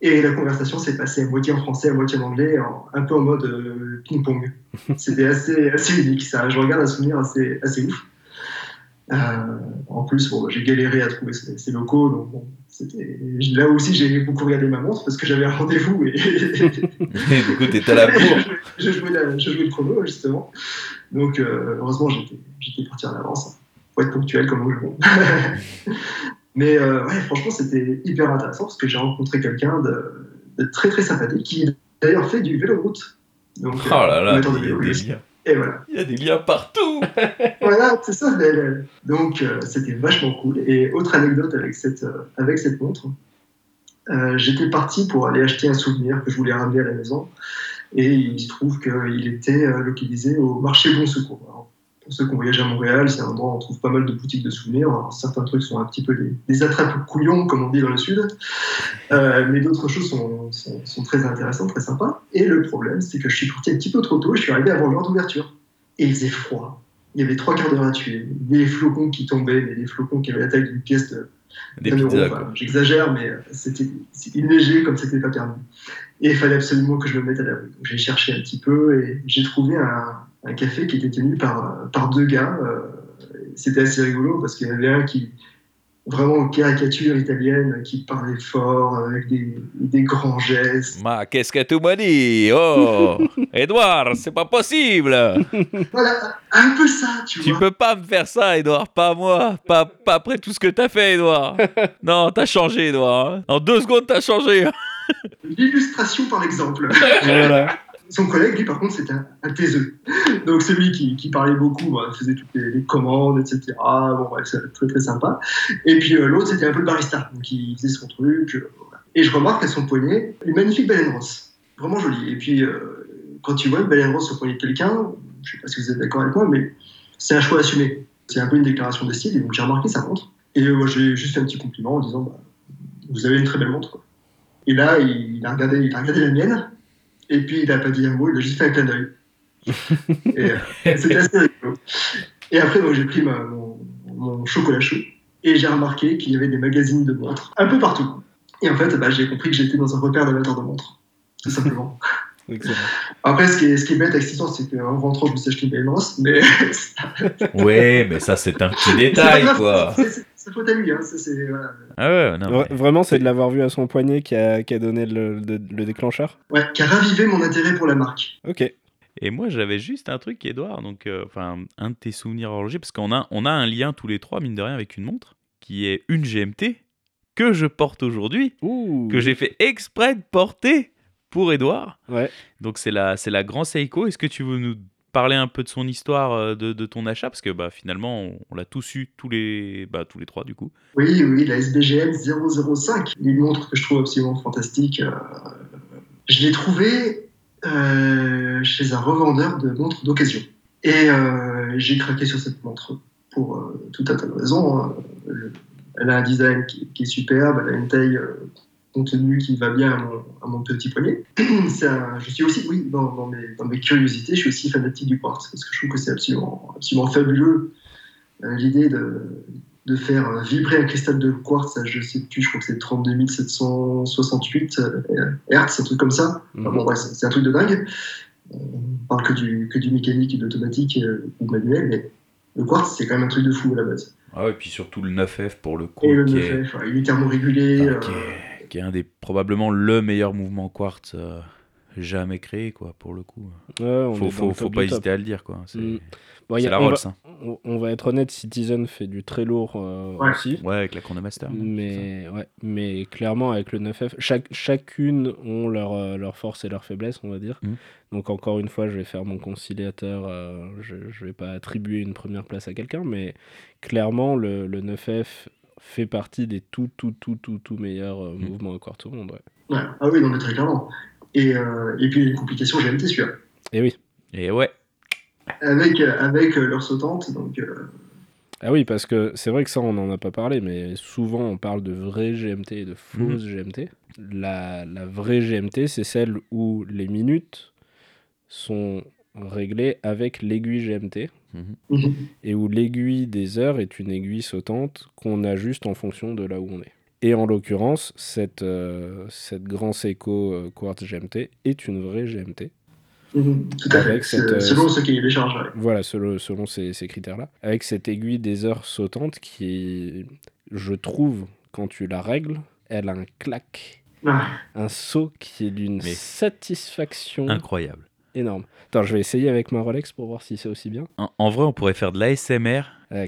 C: Et la conversation s'est passée à moitié en français, à moitié en anglais, un peu en mode ping-pong. C'était assez, assez unique, ça. Je regarde un souvenir assez, assez ouf. Euh, en plus, bon, j'ai galéré à trouver ces, locaux, donc bon, là aussi j'ai beaucoup regardé ma montre parce que j'avais un rendez-vous et,
B: du coup t'étais à la bourre.
C: je, jouais le chrono justement, donc euh, heureusement j'étais parti en avance. Faut être ponctuel comme vous. Mais euh, ouais, franchement c'était hyper intéressant parce que j'ai rencontré quelqu'un de, très très sympathique qui d'ailleurs fait du vélo route.
B: Donc, oh là là, il y a des liens. Il y a des liens partout.
C: voilà, c'est ça. Donc, euh, c'était vachement cool. Et autre anecdote avec cette, euh, avec cette montre, euh, j'étais parti pour aller acheter un souvenir que je voulais ramener à la maison. Et il se trouve qu'il était localisé au marché Bon Secours pour ceux qui ont voyagé à Montréal, c'est un endroit où on trouve pas mal de boutiques de souvenirs. certains trucs sont un petit peu des, des attrapes couillons, comme on dit dans le sud, euh, mais d'autres choses sont, sont, très intéressantes, très sympas. Et le problème, c'est que je suis parti un petit peu trop tôt, je suis arrivé avant l'heure d'ouverture. Et il faisait froid. Il y avait trois quarts d'heure à tuer, des flocons qui tombaient, mais des flocons qui avaient la taille d'une pièce de, J'exagère, mais c'était léger comme c'était pas permis. Et il fallait absolument que je me mette à l'abri. J'ai cherché un petit peu et j'ai trouvé un, un café qui était tenu par, par deux gars. Euh, c'était assez rigolo parce qu'il y avait un qui, vraiment caricature italienne, qui parlait fort, avec des, des grands gestes.
B: Ma qu'est-ce que tu m'as dit? Oh Edouard, c'est pas possible
C: Voilà, un peu ça, tu,
B: vois. Tu peux pas me faire ça, Edouard, pas moi. Pas, pas après tout ce que t'as fait, Edouard. non, t'as changé, Edouard. En deux secondes, t'as changé.
C: L'illustration par l'exemple. voilà. Son collègue, lui, par contre, c'était un, un. Donc, c'est lui qui, parlait beaucoup, faisait toutes les, commandes, etc. Bon, bref, c'est très, très sympa. Et puis, euh, l'autre, c'était un peu le barista. Donc, il faisait son truc. Euh, et je remarque à son poignet une magnifique baleine rose. Vraiment jolie. Et puis, euh, quand tu vois une baleine rose au poignet de quelqu'un, je sais pas si vous êtes d'accord avec moi, mais c'est un choix assumé. C'est un peu une déclaration de style. Et donc, j'ai remarqué sa montre. Et moi, j'ai juste fait un petit compliment en disant, bah, vous avez une très belle montre. Et là, il a regardé, il a regardé la mienne. Et puis, il n'a pas dit un mot, il a juste fait un clin d'œil. Euh, c'était assez rigolo. Et après, j'ai pris mon, chocolat chaud et j'ai remarqué qu'il y avait des magazines de montres un peu partout. Et en fait, bah, j'ai compris que j'étais dans un repère d'amateurs de montres, tout simplement. Après, ce qui, est, ce qui est bête avec cette histoire, c'est qu'en rentrant, je me suis acheté une balance, mais.
B: ouais, mais ça, c'est un petit détail, quoi.
C: C'est faute à lui, hein.
B: Ah ouais, non,
A: Vraiment, c'est de l'avoir vu à son poignet qui a, qui a donné le, le, déclencheur
C: Ouais, qui a ravivé mon intérêt pour la marque.
A: Ok.
B: Et moi, j'avais juste un truc, Edouard, donc, euh, enfin, un de tes souvenirs horlogers, parce qu'on a, on a un lien tous les trois, mine de rien, avec une montre, qui est une GMT, que je porte aujourd'hui, que j'ai fait exprès de porter pour Edouard.
A: Ouais.
B: Donc c'est la, c'est la Grand Seiko. Est-ce que tu veux nous parler un peu de son histoire euh, de, ton achat Parce que bah, finalement, on, l'a tous eu, tous les, bah, tous les trois du coup.
C: Oui, oui, la SBGM 005, une montre que je trouve absolument fantastique. Euh, je l'ai trouvée euh, chez un revendeur de montres d'occasion. Et j'ai craqué sur cette montre pour tout un tas de raisons. Hein. Elle a un design qui, qui, est superbe, elle a une taille contenu qui va bien à mon, petit poignet. je suis aussi, oui, dans, mes, dans, mes, curiosités, je suis aussi fanatique du quartz parce que je trouve que c'est absolument, absolument fabuleux euh, l'idée de, de, faire vibrer un cristal de quartz, je sais plus, je crois que c'est 32 768 euh, Hertz, un truc comme ça. Mhm. bon, c'est un truc de dingue. On parle que du, que du mécanique et de l'automatique euh, ou manuel, mais le quartz, c'est quand même un truc de fou à la base.
B: Ah et puis surtout le 9F pour le coup.
C: Et le 9F, il est thermorégulé.
B: Ah, qui est un des probablement le meilleur mouvement quartz euh, jamais créé quoi pour le coup.
A: Ouais,
B: faut faut, faut pas hésiter à le dire quoi. C'est mm.
A: la Rolls. Va, hein. on va être honnête, Citizen fait du très lourd euh, aussi.
B: Ouais, avec la Chronomaster.
A: Mais ouais, mais clairement avec le 9F, chaque, chacune ont leur euh, leur force et leur faiblesse, on va dire. Mm. Donc encore une fois, je vais faire mon conciliateur. je je vais pas attribuer une première place à quelqu'un, mais clairement le, le 9F fait partie des tout, tout, tout, tout, tout meilleurs euh, mm. mouvements à quartz au monde.
C: Ouais. Ah oui, non, mais très clairement. Et, euh, et puis, une complication, j'ai été celui-là.
A: Et oui.
B: Et ouais.
C: Avec, euh, avec leur sautante, donc.
A: Ah oui, parce que c'est vrai que ça, on n'en a pas parlé, mais souvent on parle de vraie GMT et de fausse mm. GMT. La, la vraie GMT, c'est celle où les minutes sont réglée avec l'aiguille GMT. Mhm. Et où l'aiguille des heures est une aiguille sautante qu'on ajuste en fonction de là où on est. Et en l'occurrence, cette, euh, cette Grand Seiko euh, Quartz GMT est une vraie GMT.
C: Mhm. tout à fait, selon ce qui est décharge.
A: Voilà, selon, selon ces, ces critères-là. Avec cette aiguille des heures sautantes qui, je trouve, quand tu la règles, elle a un clac. Un saut qui est d'une satisfaction
B: incroyable.
A: Énorme. Attends, je vais essayer avec ma Rolex pour voir si c'est aussi bien.
B: En, vrai, on pourrait faire de l'ASMR.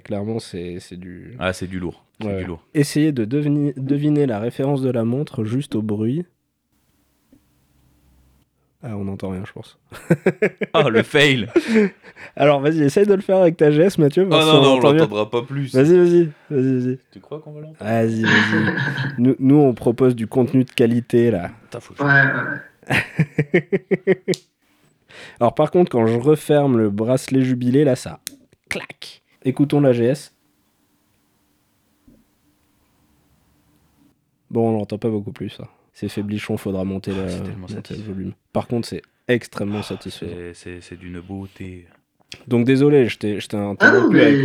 A: clairement, c'est du.
B: Ah, c'est du lourd. Du lourd.
A: Essayez de deviner, deviner la référence de la montre juste au bruit. Ah, on n'entend rien, je pense.
B: oh, le fail
A: Alors, vas-y, essaye de le faire avec ta GS, Mathieu.
B: Oh non, non, on l'entendra pas plus.
A: Vas-y, vas-y, vas-y, vas-y.
B: Tu crois qu'on va l'entendre?
A: Vas-y, vas-y. nous, nous, on propose du contenu de qualité, là.
C: Ouais, ouais.
A: Alors, par contre, quand je referme le bracelet jubilé, là, ça clac. Écoutons la GS. Bon, on l'entend pas beaucoup plus, ça c'est faiblichon, faudra monter, ah, le volume. Par contre, c'est extrêmement satisfaisant.
B: C'est d'une beauté.
A: Donc désolé, je t'ai interrompu avec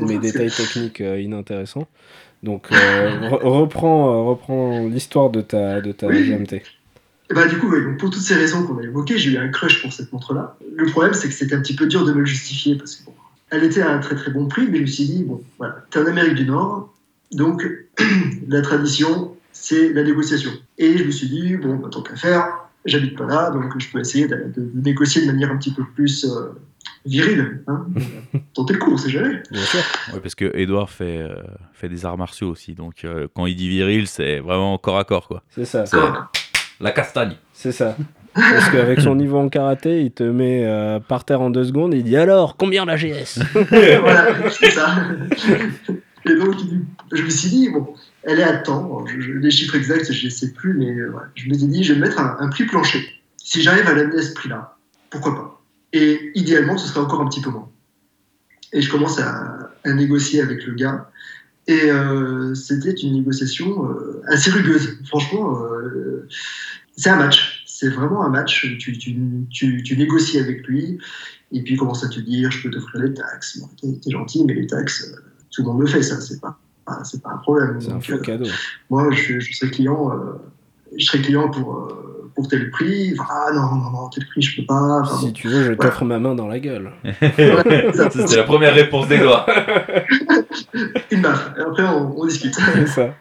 A: mes, détails techniques euh, inintéressants. Donc euh, reprends, euh, reprends l'histoire de ta, de ta GMT.
C: Bah, du coup, pour toutes ces raisons qu'on a évoquées, j'ai eu un crush pour cette montre-là. Le problème, c'est que c'était un petit peu dur de me le justifier parce que elle était à un très très bon prix, mais je me suis dit, bon, voilà, t'es en Amérique du Nord, donc la tradition, c'est la négociation. Et je me suis dit, bon, bah, tant qu'à faire, j'habite pas là, donc je peux essayer de, négocier de manière un petit peu plus euh, virile. Hein Tenter le coup, on sait jamais.
B: Bien sûr. parce que Edouard fait, euh, fait des arts martiaux aussi, donc euh, quand il dit viril, c'est vraiment corps à corps, quoi.
A: C'est ça.
B: La castagne.
A: C'est ça. Parce qu'avec son niveau en karaté, il te met par terre en deux secondes et il dit alors, combien la GS
C: Voilà, c'est ça. Et donc, je me suis dit, bon, elle est à temps. les chiffres exacts, je ne sais plus, mais euh, je me suis dit, je vais mettre un, prix plancher. Si j'arrive à l'amener à ce prix-là, pourquoi pas? Et idéalement, ce serait encore un petit peu moins. Et je commence à, négocier avec le gars. Et euh, c'était une négociation euh, assez rugueuse. Franchement, c'est un match. C'est vraiment un match. Tu, tu, négocies avec lui. Et puis il commence à te dire, je peux t'offrir les taxes. Bon, t'es gentil, mais les taxes, tout le monde le fait, ça. C'est pas c'est pas un problème.
A: C'est un faux cadeau.
C: Moi, je, je, serais client, euh, je serais client pour, euh, pour tel prix. ah non, non, non, tel prix, je peux pas.
A: si tu veux, je t'offre ma main dans la gueule.
B: c'est la première réponse des doigts.
C: Une baffe. Et après, on, on discute.
A: C'est ça.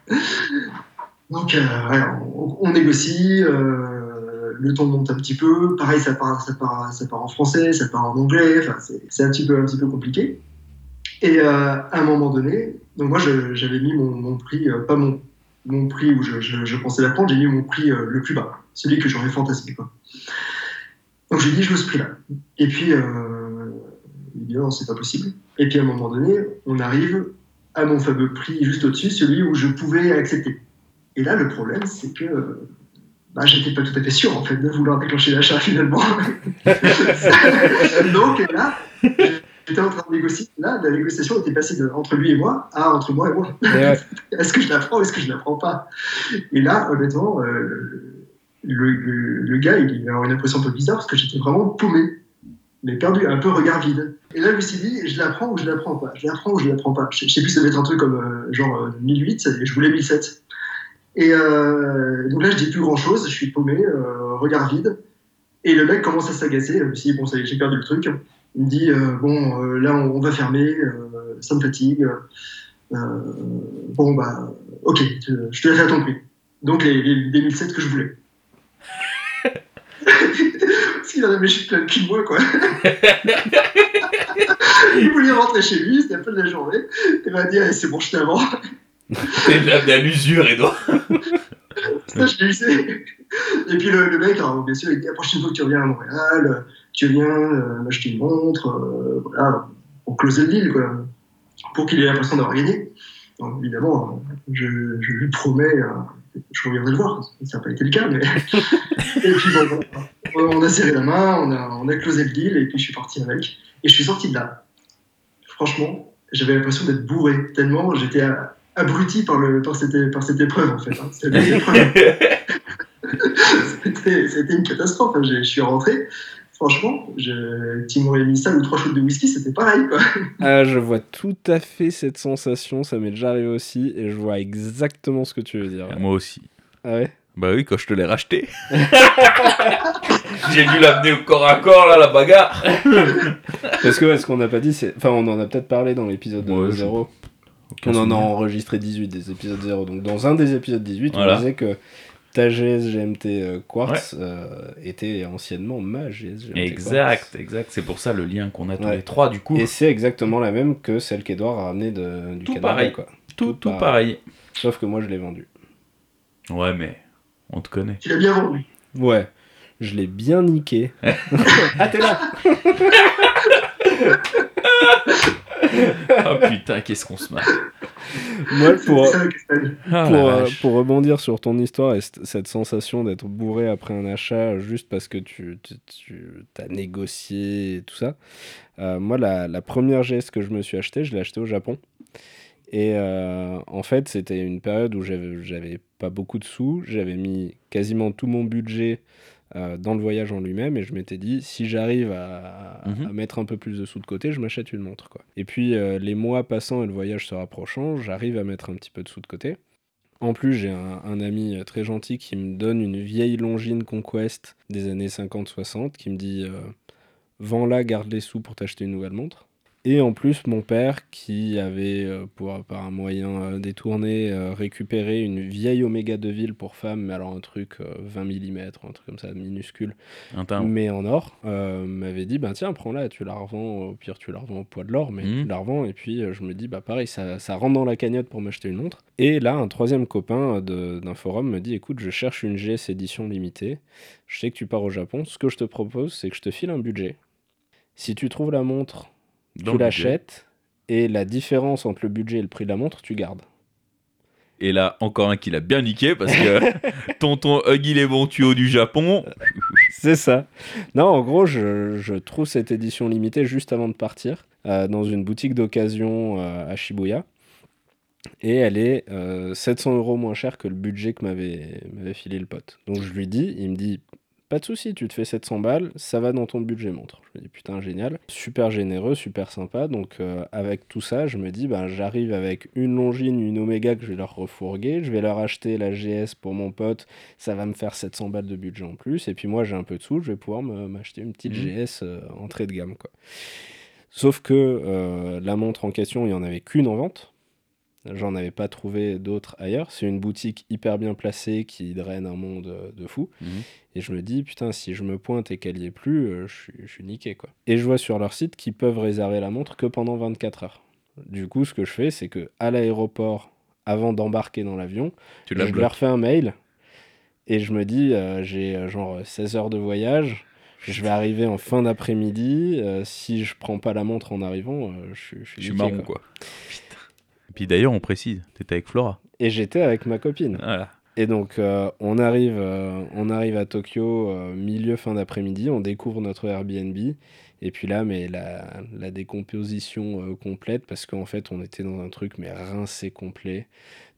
C: Donc, euh, ouais, on, on, négocie. le ton monte un petit peu. Pareil, ça part, ça part, ça part en français, ça part en anglais. Enfin, c'est un petit peu, un petit peu compliqué. Et à un moment donné, donc moi, j'avais mis mon, prix, euh, pas mon, mon prix où je, pensais la prendre, j'ai mis mon prix euh, le plus bas, celui que j'aurais fantasmé. Quoi. Donc j'ai dit, je veux ce prix-là. Et puis, euh, il dit, non, c'est pas possible. Et puis à un moment donné, on arrive à mon fameux prix juste au-dessus, celui où je pouvais accepter. Et là, le problème, c'est que bah, j'étais pas tout à fait sûr en fait de vouloir déclencher l'achat finalement. Donc là, j'étais en train de négocier. Là, la négociation était passée de, entre lui et moi à entre moi et moi. est-ce que je la prends ou est-ce que je la prends pas? Et là, honnêtement, euh, le, le, gars, il, a une impression un peu bizarre parce que j'étais vraiment paumé, mais perdu, un peu regard vide. Et là, je me suis dit, je la prends ou je la prends pas? Je la prends ou je la prends pas? Je, sais plus, ça va être un truc comme euh, genre 1008, euh, et je voulais 1007. Et donc là, je dis plus grand chose, je suis paumé, regard vide. Et le mec commence à s'agacer. Je me suis dit, bon, ça y est, j'ai perdu le truc. Il me dit euh, Bon, euh, là, on, va fermer, euh, ça me fatigue. bon, bah, ok, je te laisse à ton prix. Donc, les, les 2007 que je voulais. Parce qu'il en avait plein le de moi, quoi. il voulait rentrer chez lui, c'était un peu de la journée. Il m'a dit C'est bon, je t'avance.
B: T'es amené à l'usure, Edouard.
C: Ça, je l'ai. Et puis le, mec, alors, bien sûr, il dit La prochaine fois que tu reviens à Montréal, tu viens euh, m'acheter une montre, euh, voilà, pour closer le deal, quoi, pour qu'il ait l'impression d'avoir gagné. Donc, évidemment, je, lui promets, euh, je reviendrai le voir, ça n'a pas été le cas, mais. et puis bon, on a serré la main, on a, on a closé le deal, et puis je suis parti avec. Et je suis sorti de là. Franchement, j'avais l'impression d'être bourré, tellement j'étais abruti par, le, par, cette, par cette épreuve, en fait. Hein. C'était une catastrophe. Hein. Je suis rentré, franchement, je... m'aurais mis ça ou trois shots de whisky, c'était pareil. Quoi.
A: Ah, je vois tout à fait cette sensation, ça m'est déjà arrivé aussi, et je vois exactement ce que tu veux dire.
B: Moi aussi.
A: Ah ouais?
B: Bah oui, quand je te l'ai racheté. J'ai dû l'amener au corps à corps, là, la bagarre.
A: Parce que, est-ce qu'on n'a pas dit, enfin, on en a peut-être parlé dans l'épisode 0. On en a enregistré 18 des épisodes 0. Donc, dans un des épisodes 18, on disait que ta GMT euh, Quartz euh, était anciennement ma GS GMT
B: Exact, exact. C'est pour ça le lien qu'on a tous les trois du coup.
A: Et c'est exactement la même que celle qu'Edouard a ramenée de, du
B: tout Pareil. Quoi. Tout, tout, pareil.
A: Sauf que moi je l'ai vendu.
B: Ouais, mais on te connaît.
C: Tu l'as bien vendu.
A: Ouais, je l'ai bien niqué.
C: ah, t'es là
B: oh putain, qu'est-ce qu'on se marre.
A: Moi, pour, ah, euh, pour, rebondir sur ton histoire et cette sensation d'être bourré après un achat juste parce que tu, tu, as négocié et tout ça, euh, moi, la, la, première geste que je me suis acheté, je l'ai acheté au Japon. Et euh, en fait, c'était une période où j'avais pas beaucoup de sous. J'avais mis quasiment tout mon budget euh, dans le voyage en lui-même et je m'étais dit si j'arrive à, mhm. mettre un peu plus de sous de côté je m'achète une montre quoi. Et puis euh, les mois passant et le voyage se rapprochant j'arrive à mettre un petit peu de sous de côté. En plus j'ai un, ami très gentil qui me donne une vieille longine Conquest des années 50-60 qui me dit euh, vends-la garde les sous pour t'acheter une nouvelle montre et en plus, mon père, qui avait, euh, pour, par un moyen euh, détourné, euh, récupéré une vieille Oméga de ville pour femmes, mais alors un truc 20 mm, un truc comme ça, minuscule, mais en or, m'avait dit, bah tiens, prends-la, tu la revends, au pire tu la revends au poids de l'or, mais tu mmh. la revends, et puis je me dis, bah pareil, ça, ça rentre dans la cagnotte pour m'acheter une montre. Et là, un troisième copain d'un forum me dit, écoute, je cherche une GS édition limitée, je sais que tu pars au Japon, ce que je te propose, c'est que je te file un budget. Si tu trouves la montre tu l'achètes et la différence entre le budget et le prix de la montre, tu gardes.
B: Et là, encore un qui l'a bien niqué parce que tonton Huggy les bons tuyaux du Japon.
A: C'est ça. Non, en gros, je, trouve cette édition limitée juste avant de partir euh, dans une boutique d'occasion euh, à Shibuya. Et elle est 700 euh, euros moins chère que le budget que m'avait filé le pote. Donc je lui dis, il me dit pas de souci, tu te fais 700 balles, ça va dans ton budget montre. Je me dis putain génial, super généreux, super sympa. Donc euh, avec tout ça, je me dis ben j'arrive avec une Longine, une Omega que je vais leur refourguer, je vais leur acheter la GS pour mon pote, ça va me faire 700 balles de budget en plus. Et puis moi j'ai un peu de sous, je vais pouvoir m'acheter une petite mmh. GS euh, entrée de gamme quoi. Sauf que euh, la montre en question, il n'y en avait qu'une en vente. J'en avais pas trouvé d'autres ailleurs. C'est une boutique hyper bien placée qui draine un monde euh, de fou. Mhm. Et je me dis, putain, si je me pointe et qu'elle y est plus, euh, je, suis, niqué, quoi. Et je vois sur leur site qu'ils peuvent réserver la montre que pendant 24 heures. Du coup, ce que je fais, c'est que à l'aéroport, avant d'embarquer dans l'avion, je leur fais un mail et je me dis, euh, j'ai genre 16 heures de voyage. Je vais arriver en fin d'après-midi. si je prends pas la montre en arrivant, je, je, suis
B: marron, quoi. Puis d'ailleurs, on précise, tu étais avec Flora.
A: Et j'étais avec ma copine. Et donc, euh, on, arrive, euh, on arrive à Tokyo, euh, milieu fin d'après-midi, on découvre notre Airbnb. Et puis là, mais la, la décomposition complète, parce qu'en fait, on était dans un truc, mais rincé complet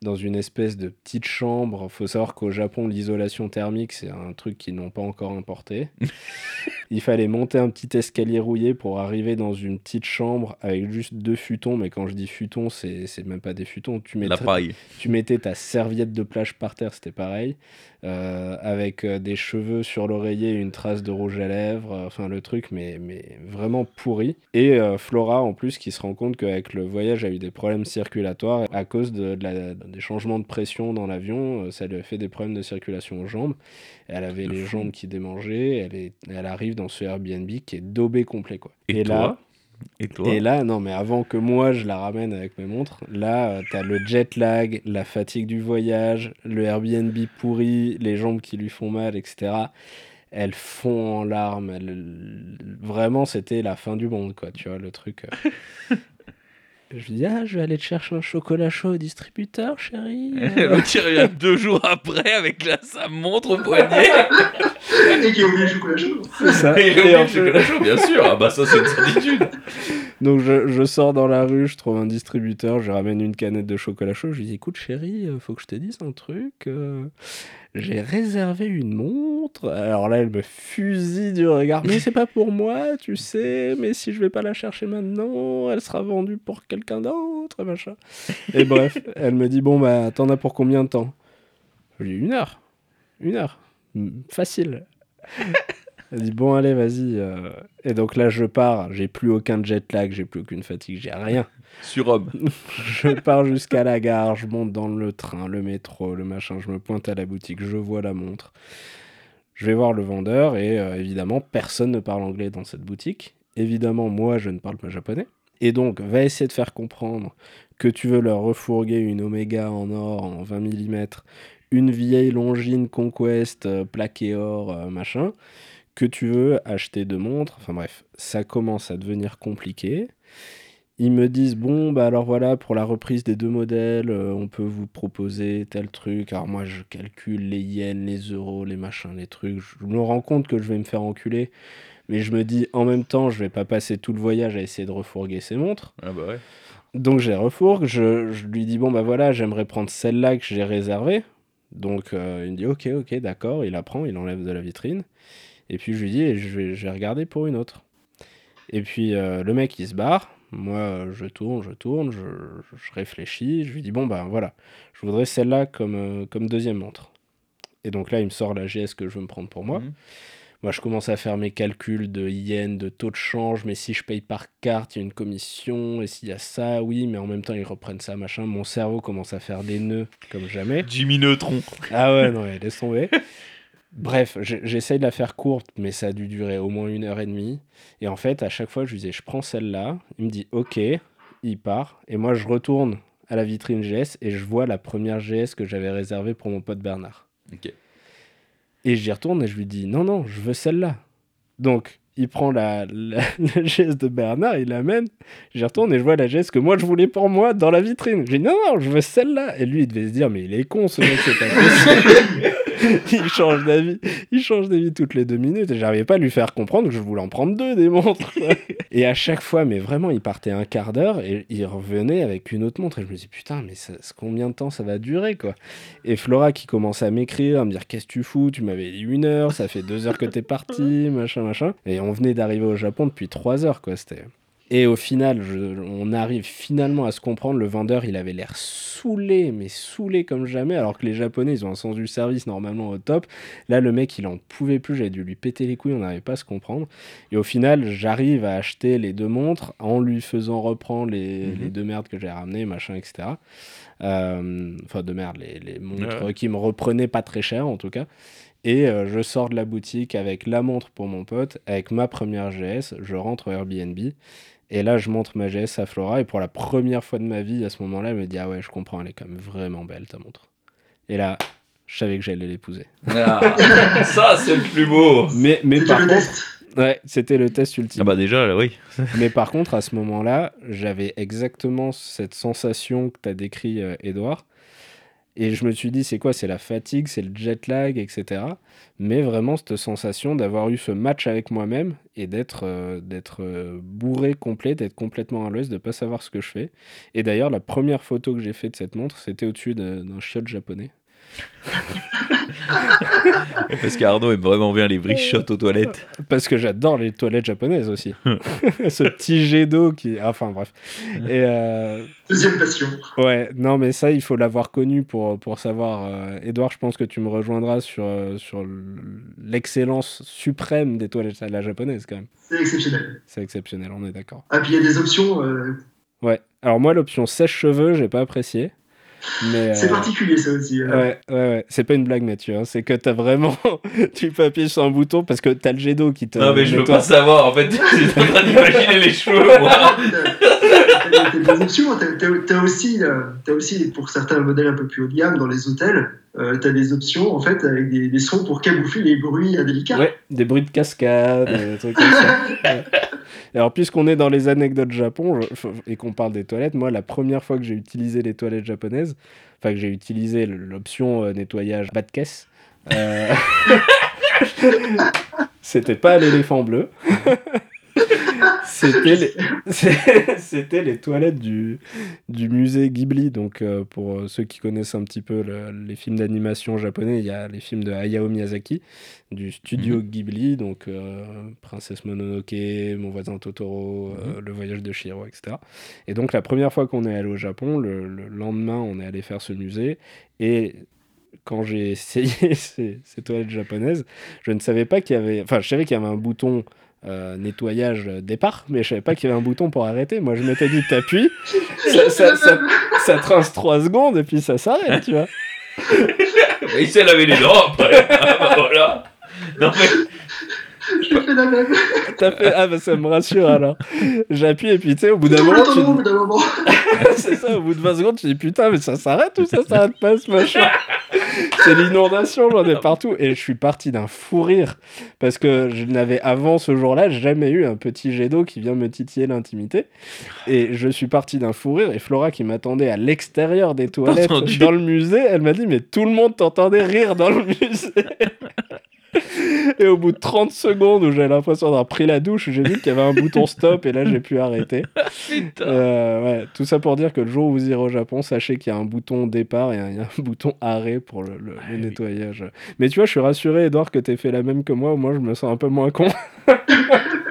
A: dans une espèce de petite chambre. Il faut savoir qu'au Japon, l'isolation thermique, c'est un truc qu'ils n'ont pas encore importé. Il fallait monter un petit escalier rouillé pour arriver dans une petite chambre avec juste deux futons. Mais quand je dis futons, c'est même pas des futons. Tu mettais, tu mettais ta serviette de plage par terre, c'était pareil. Euh, avec euh, des cheveux sur l'oreiller, une trace de rouge à lèvres, euh, enfin le truc, mais, mais vraiment pourri. Et Flora, en plus, qui se rend compte qu'avec le voyage, a eu des problèmes circulatoires à cause de, des changements de pression dans l'avion. ça lui a fait des problèmes de circulation aux jambes. Elle avait les jambes qui démangeaient. Elle, est, elle arrive dans ce Airbnb qui est daubé complet. Quoi.
B: Et, là, et, toi?
A: Et là, non, mais avant que moi je la ramène avec mes montres, là, euh, t'as le jet lag, la fatigue du voyage, le Airbnb pourri, les jambes qui lui font mal, etc. Elles font en larmes. Vraiment, c'était la fin du monde, quoi, tu vois, le truc. Euh. Je lui dis, ah, je vais aller te chercher un chocolat chaud au distributeur, chérie.
B: tu reviens deux jours après avec la, sa montre au poignet.
C: et qui a oublié le chocolat chaud.
A: C'est ça.
B: Et, et le chocolat chaud, bien sûr. Ah bah ça, c'est une certitude.
A: Donc je, je, sors dans la rue, je trouve un distributeur, je ramène une canette de chocolat chaud, je lui dis écoute chérie, faut que je te dise un truc. J'ai réservé une montre. Alors là, elle me fusille du regard. Mais c'est pas pour moi, tu sais. Mais si je vais pas la chercher maintenant, elle sera vendue pour quelqu'un d'autre, machin. Et bref, elle me dit bon bah t'en as pour combien de temps? Je lui dis une heure, une heure, facile. Elle dit bon allez vas-y. Euh. Et donc là je pars, j'ai plus aucun jet lag, j'ai plus aucune fatigue, j'ai rien.
B: Surhomme.
A: je pars jusqu'à la gare, je monte dans le train, le métro, le machin, je me pointe à la boutique, je vois la montre. Je vais voir le vendeur et euh, évidemment personne ne parle anglais dans cette boutique. Évidemment moi je ne parle pas japonais. Et donc va essayer de faire comprendre que tu veux leur refourguer une Omega en or en 20 mm, une vieille Longines Conquest euh, plaquée or, machin que tu veux, acheter de montres, enfin bref, ça commence à devenir compliqué. Ils me disent bon bah alors voilà pour la reprise des deux modèles euh, on peut vous proposer tel truc. Alors moi je calcule les yens les euros les machins les trucs. Je me rends compte que je vais me faire enculer. Mais je me dis en même temps je vais pas passer tout le voyage à essayer de refourguer ces montres.
B: Ah bah ouais.
A: donc j'ai refourgue. Je, je, lui dis bon bah voilà j'aimerais prendre celle-là que j'ai réservée. Donc euh, il me dit ok ok d'accord. Il la prend il enlève de la vitrine. Et puis je lui dis, je vais, je vais regarder pour une autre. Et puis euh, le mec il se barre. Moi je tourne, je tourne, je, je, réfléchis. Je lui dis, bon ben voilà, je voudrais celle-là comme, euh, comme deuxième montre. Et donc là il me sort la GS que je veux me prendre pour moi. Mhm. Moi, je commence à faire mes calculs de yens, de taux de change, mais si je paye par carte, il y a une commission, et s'il y a ça, oui, mais en même temps, ils reprennent ça, machin. Mon cerveau commence à faire des nœuds comme jamais.
B: Jimmy Neutron.
A: Ah ouais, non, laisse tomber. Bref, j'essaye de la faire courte, mais ça a dû durer au moins une heure et demie. Et en fait, à chaque fois, je lui disais, je prends celle-là. Il me dit, ok, il part. Et moi, je retourne à la vitrine GS et je vois la première GS que j'avais réservée pour mon pote Bernard. Et j'y retourne et je lui dis, non, non, je veux celle-là. Donc, il prend la, la, GS de Bernard, il l'amène. J'y retourne et je vois la GS que moi je voulais pour moi dans la vitrine. J'ai dit non, non, je veux celle-là. Et lui, il devait se dire, mais il est con ce mec, c'est pas possible. il change d'avis. Il change d'avis toutes les deux minutes. Et j'arrivais pas à lui faire comprendre que je voulais en prendre deux des montres. et à chaque fois, mais vraiment, il partait un quart d'heure et il revenait avec une autre montre. Et je me dis, putain, mais ça, combien de temps ça va durer, quoi? Et Flora qui commençait à m'écrire, à me dire, qu'est-ce que tu fous? Tu m'avais dit une heure, ça fait deux heures que t'es parti, machin, machin. Et on venait d'arriver au Japon depuis trois heures, quoi. C'était. Et au final, on arrive finalement à se comprendre. Le vendeur, il avait l'air saoulé, mais saoulé comme jamais, alors que les Japonais, ils ont un sens du service normalement au top. Là, le mec, il en pouvait plus. J'avais dû lui péter les couilles, on n'arrivait pas à se comprendre. Et au final, j'arrive à acheter les deux montres en lui faisant reprendre les, mhm. les deux merdes que j'ai ramenées, machin, etc. Euh, enfin, de merde, les, les montres qui me reprenaient pas très cher en tout cas. Et euh, je sors de la boutique avec la montre pour mon pote, avec ma première GS, je rentre au Airbnb. Et là, je montre ma GS à Flora. Et pour la première fois de ma vie, à ce moment-là, elle me dit Ah ouais, je comprends, elle est quand même vraiment belle ta montre. Et là, je savais que j'allais l'épouser.
B: Ah, ça, c'est le plus beau.
A: Mais, mais par contre. Ouais, c'était le test ultime.
B: Ah bah déjà, oui.
A: mais par contre, à ce moment-là, j'avais exactement cette sensation que tu as décrit, Edouard. Et je me suis dit, c'est quoi? C'est la fatigue, c'est le jet lag, etc. Mais vraiment, cette sensation d'avoir eu ce match avec moi-même et d'être euh, euh, bourré complet, d'être complètement à l'aise, de ne pas savoir ce que je fais. Et d'ailleurs, la première photo que j'ai faite de cette montre, c'était au-dessus d'un chiotte japonais.
B: Parce qu'Arnaud aime vraiment bien les brichottes aux toilettes.
A: Parce que j'adore les toilettes japonaises aussi. Ce petit jet d'eau qui. Enfin bref. Et euh,
C: Deuxième passion.
A: Ouais, non, mais ça, il faut l'avoir connu pour, pour savoir. Euh, Edouard, je pense que tu me rejoindras sur, euh, sur l'excellence suprême des toilettes à la japonaise quand même.
C: C'est exceptionnel.
A: C'est exceptionnel, on est d'accord.
C: Ah, puis il y a des options.
A: Ouais. Alors moi, l'option sèche-cheveux, j'ai pas apprécié.
C: C'est euh, particulier ça aussi.
A: Hein. Ouais, ouais, ouais. C'est pas une blague, Mathieu. Hein. C'est que t'as vraiment. tu peux appuyer sur un bouton parce que t'as le jet d'eau qui te.
B: Non, mais je veux pas savoir. En fait, j'étais en train d'imaginer les cheveux, moi.
C: t'as aussi, euh, as aussi, pour certains modèles un peu plus haut de gamme, dans les hôtels, euh, t'as des options en fait avec des, des, sons pour camoufler les bruits indélicats.
A: Ouais, des bruits de cascade, des trucs comme ça. Alors, puisqu'on est dans les anecdotes Japon et qu'on parle des toilettes, moi, la première fois que j'ai utilisé les toilettes japonaises, enfin, que j'ai utilisé l'option euh, nettoyage bas de caisse, euh... c'était pas l'éléphant bleu. C'était les... toilettes du, du musée Ghibli. Donc, euh, pour ceux qui connaissent un petit peu les films d'animation japonais, il y a les films de Hayao Miyazaki, du studio mhm. Ghibli, donc euh, Princesse Mononoke, Mon voisin Totoro, euh, mhm. Le voyage de Shiro, etc. Et donc, la première fois qu'on est allé au Japon, le, le lendemain, on est allé faire ce musée. Et quand j'ai essayé ces, ces, toilettes japonaises, je ne savais pas qu'il y avait. Enfin, je savais qu'il y avait un bouton euh, nettoyage départ, mais je savais pas qu'il y avait un bouton pour arrêter. Moi, je m'étais dit, t'appuies, ça, ça, ça, ça trince 3 secondes et puis ça s'arrête, tu vois.
B: il s'est lavé les dents après. Ah, bah, voilà.
C: Non, mais je fait la même.
A: fait... Ah bah ça me rassure alors. J'appuie et puis tu sais, au bout d'un moment. Tu... c'est ça, au bout de 20 secondes, tu dis putain, mais ça s'arrête ou ça s'arrête pas ce machin? C'est l'inondation, j'en ai partout. Et je suis parti d'un fou rire parce que je n'avais avant ce jour-là jamais eu un petit jet d'eau qui vient me titiller l'intimité. Et je suis parti d'un fou rire et Flora qui m'attendait à l'extérieur des toilettes dans le musée, elle m'a dit mais tout le monde t'entendait rire dans le musée. Et au bout de 30 secondes où j'avais l'impression d'avoir pris la douche, j'ai vu qu'il y avait un bouton stop et là j'ai pu arrêter. Euh, ouais, tout ça pour dire que le jour où vous irez au Japon, sachez qu'il y a un bouton départ et un, un bouton arrêt pour le, ah nettoyage. Mais tu vois, je suis rassuré, Edouard, que tu fait la même que moi. Moi, je me sens un peu moins con.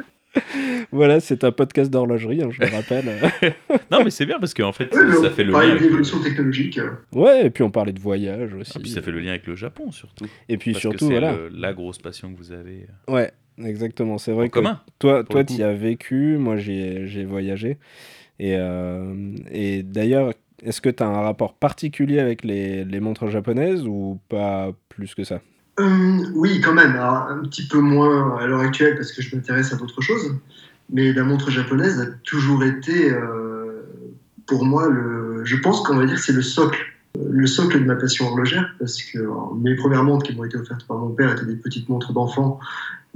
A: voilà, c'est un podcast d'horlogerie, hein, je le rappelle.
B: non, mais c'est bien parce qu'en fait, ça fait le lien.
C: Avec technologique.
A: Ouais, et puis on parlait de voyage aussi. Et
B: puis ça fait le lien avec le Japon surtout.
A: Et puis surtout, voilà.
B: la grosse passion que vous avez.
A: Ouais, exactement. C'est vrai que commun, toi, toi, tu y as vécu, moi, j'ai voyagé. Et, euh, et d'ailleurs, est-ce que tu as un rapport particulier avec les, les montres japonaises ou pas plus que ça?
C: Euh, oui, quand même. un petit peu moins à l'heure actuelle parce que je m'intéresse à d'autres choses. Mais la montre japonaise a toujours été, euh, pour moi, le, je pense qu'on va dire c'est le socle. Le socle de ma passion horlogère, parce que mes premières montres qui m'ont été offertes par mon père étaient des petites montres d'enfant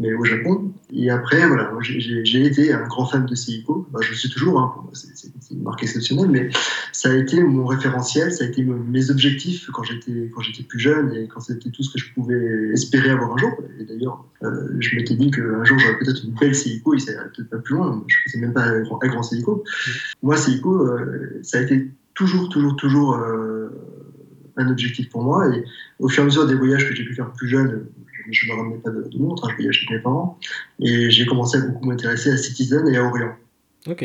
C: mais au Japon. Et après, voilà, j'ai été un grand fan de Seiko. Je suis toujours, hein, c'est une marque exceptionnelle, mais ça a été mon référentiel, ça a été mes objectifs quand j'étais quand j'étais plus jeune et quand c'était tout ce que je pouvais espérer avoir un jour. Et d'ailleurs, euh, je m'étais dit qu'un jour j'aurais peut-être une belle Seiko, et ça peut-être pas plus loin. Je ne faisais même pas un grand, un grand Seiko. Moi, Seiko, euh, ça a été toujours, toujours, toujours euh, un objectif pour moi. Et au fur et à mesure des voyages que j'ai pu faire plus jeune, je ne me ramenais pas de, montre, hein, je voyais chez mes parents. Et j'ai commencé à beaucoup m'intéresser à Citizen et à Orient.
A: Ok.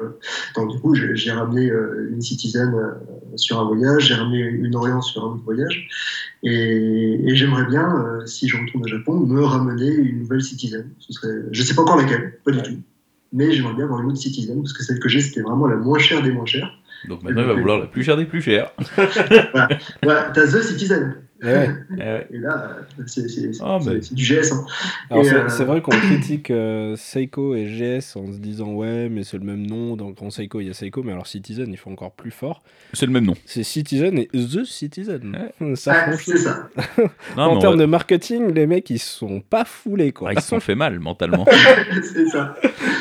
C: Euh, donc, du coup, j'ai ramené euh, une Citizen euh, sur un voyage, j'ai ramené une Orient sur un autre voyage. Et, j'aimerais bien, si je retourne au Japon, me ramener une nouvelle Citizen. Ce serait, je ne sais pas encore laquelle, pas du tout. Mais j'aimerais bien avoir une autre Citizen, parce que celle que j'ai, c'était vraiment la moins chère des moins chères.
B: Donc maintenant, il va vouloir la plus chère des plus chères.
C: voilà, voilà t'as The Citizen. Et, là, c'est oh, du GS. Hein.
A: Euh, c'est vrai qu'on critique euh, Seiko et GS en se disant ouais, mais c'est le même nom. Donc en Seiko, il y a Seiko, mais alors Citizen, il faut encore plus fort.
B: C'est le même nom.
A: C'est Citizen et The Citizen.
C: Ça c'est ça.
A: en termes de marketing, les mecs, ils sont pas foulés. Quoi.
B: Ah, ils se sont fait mal mentalement.
C: c'est ça.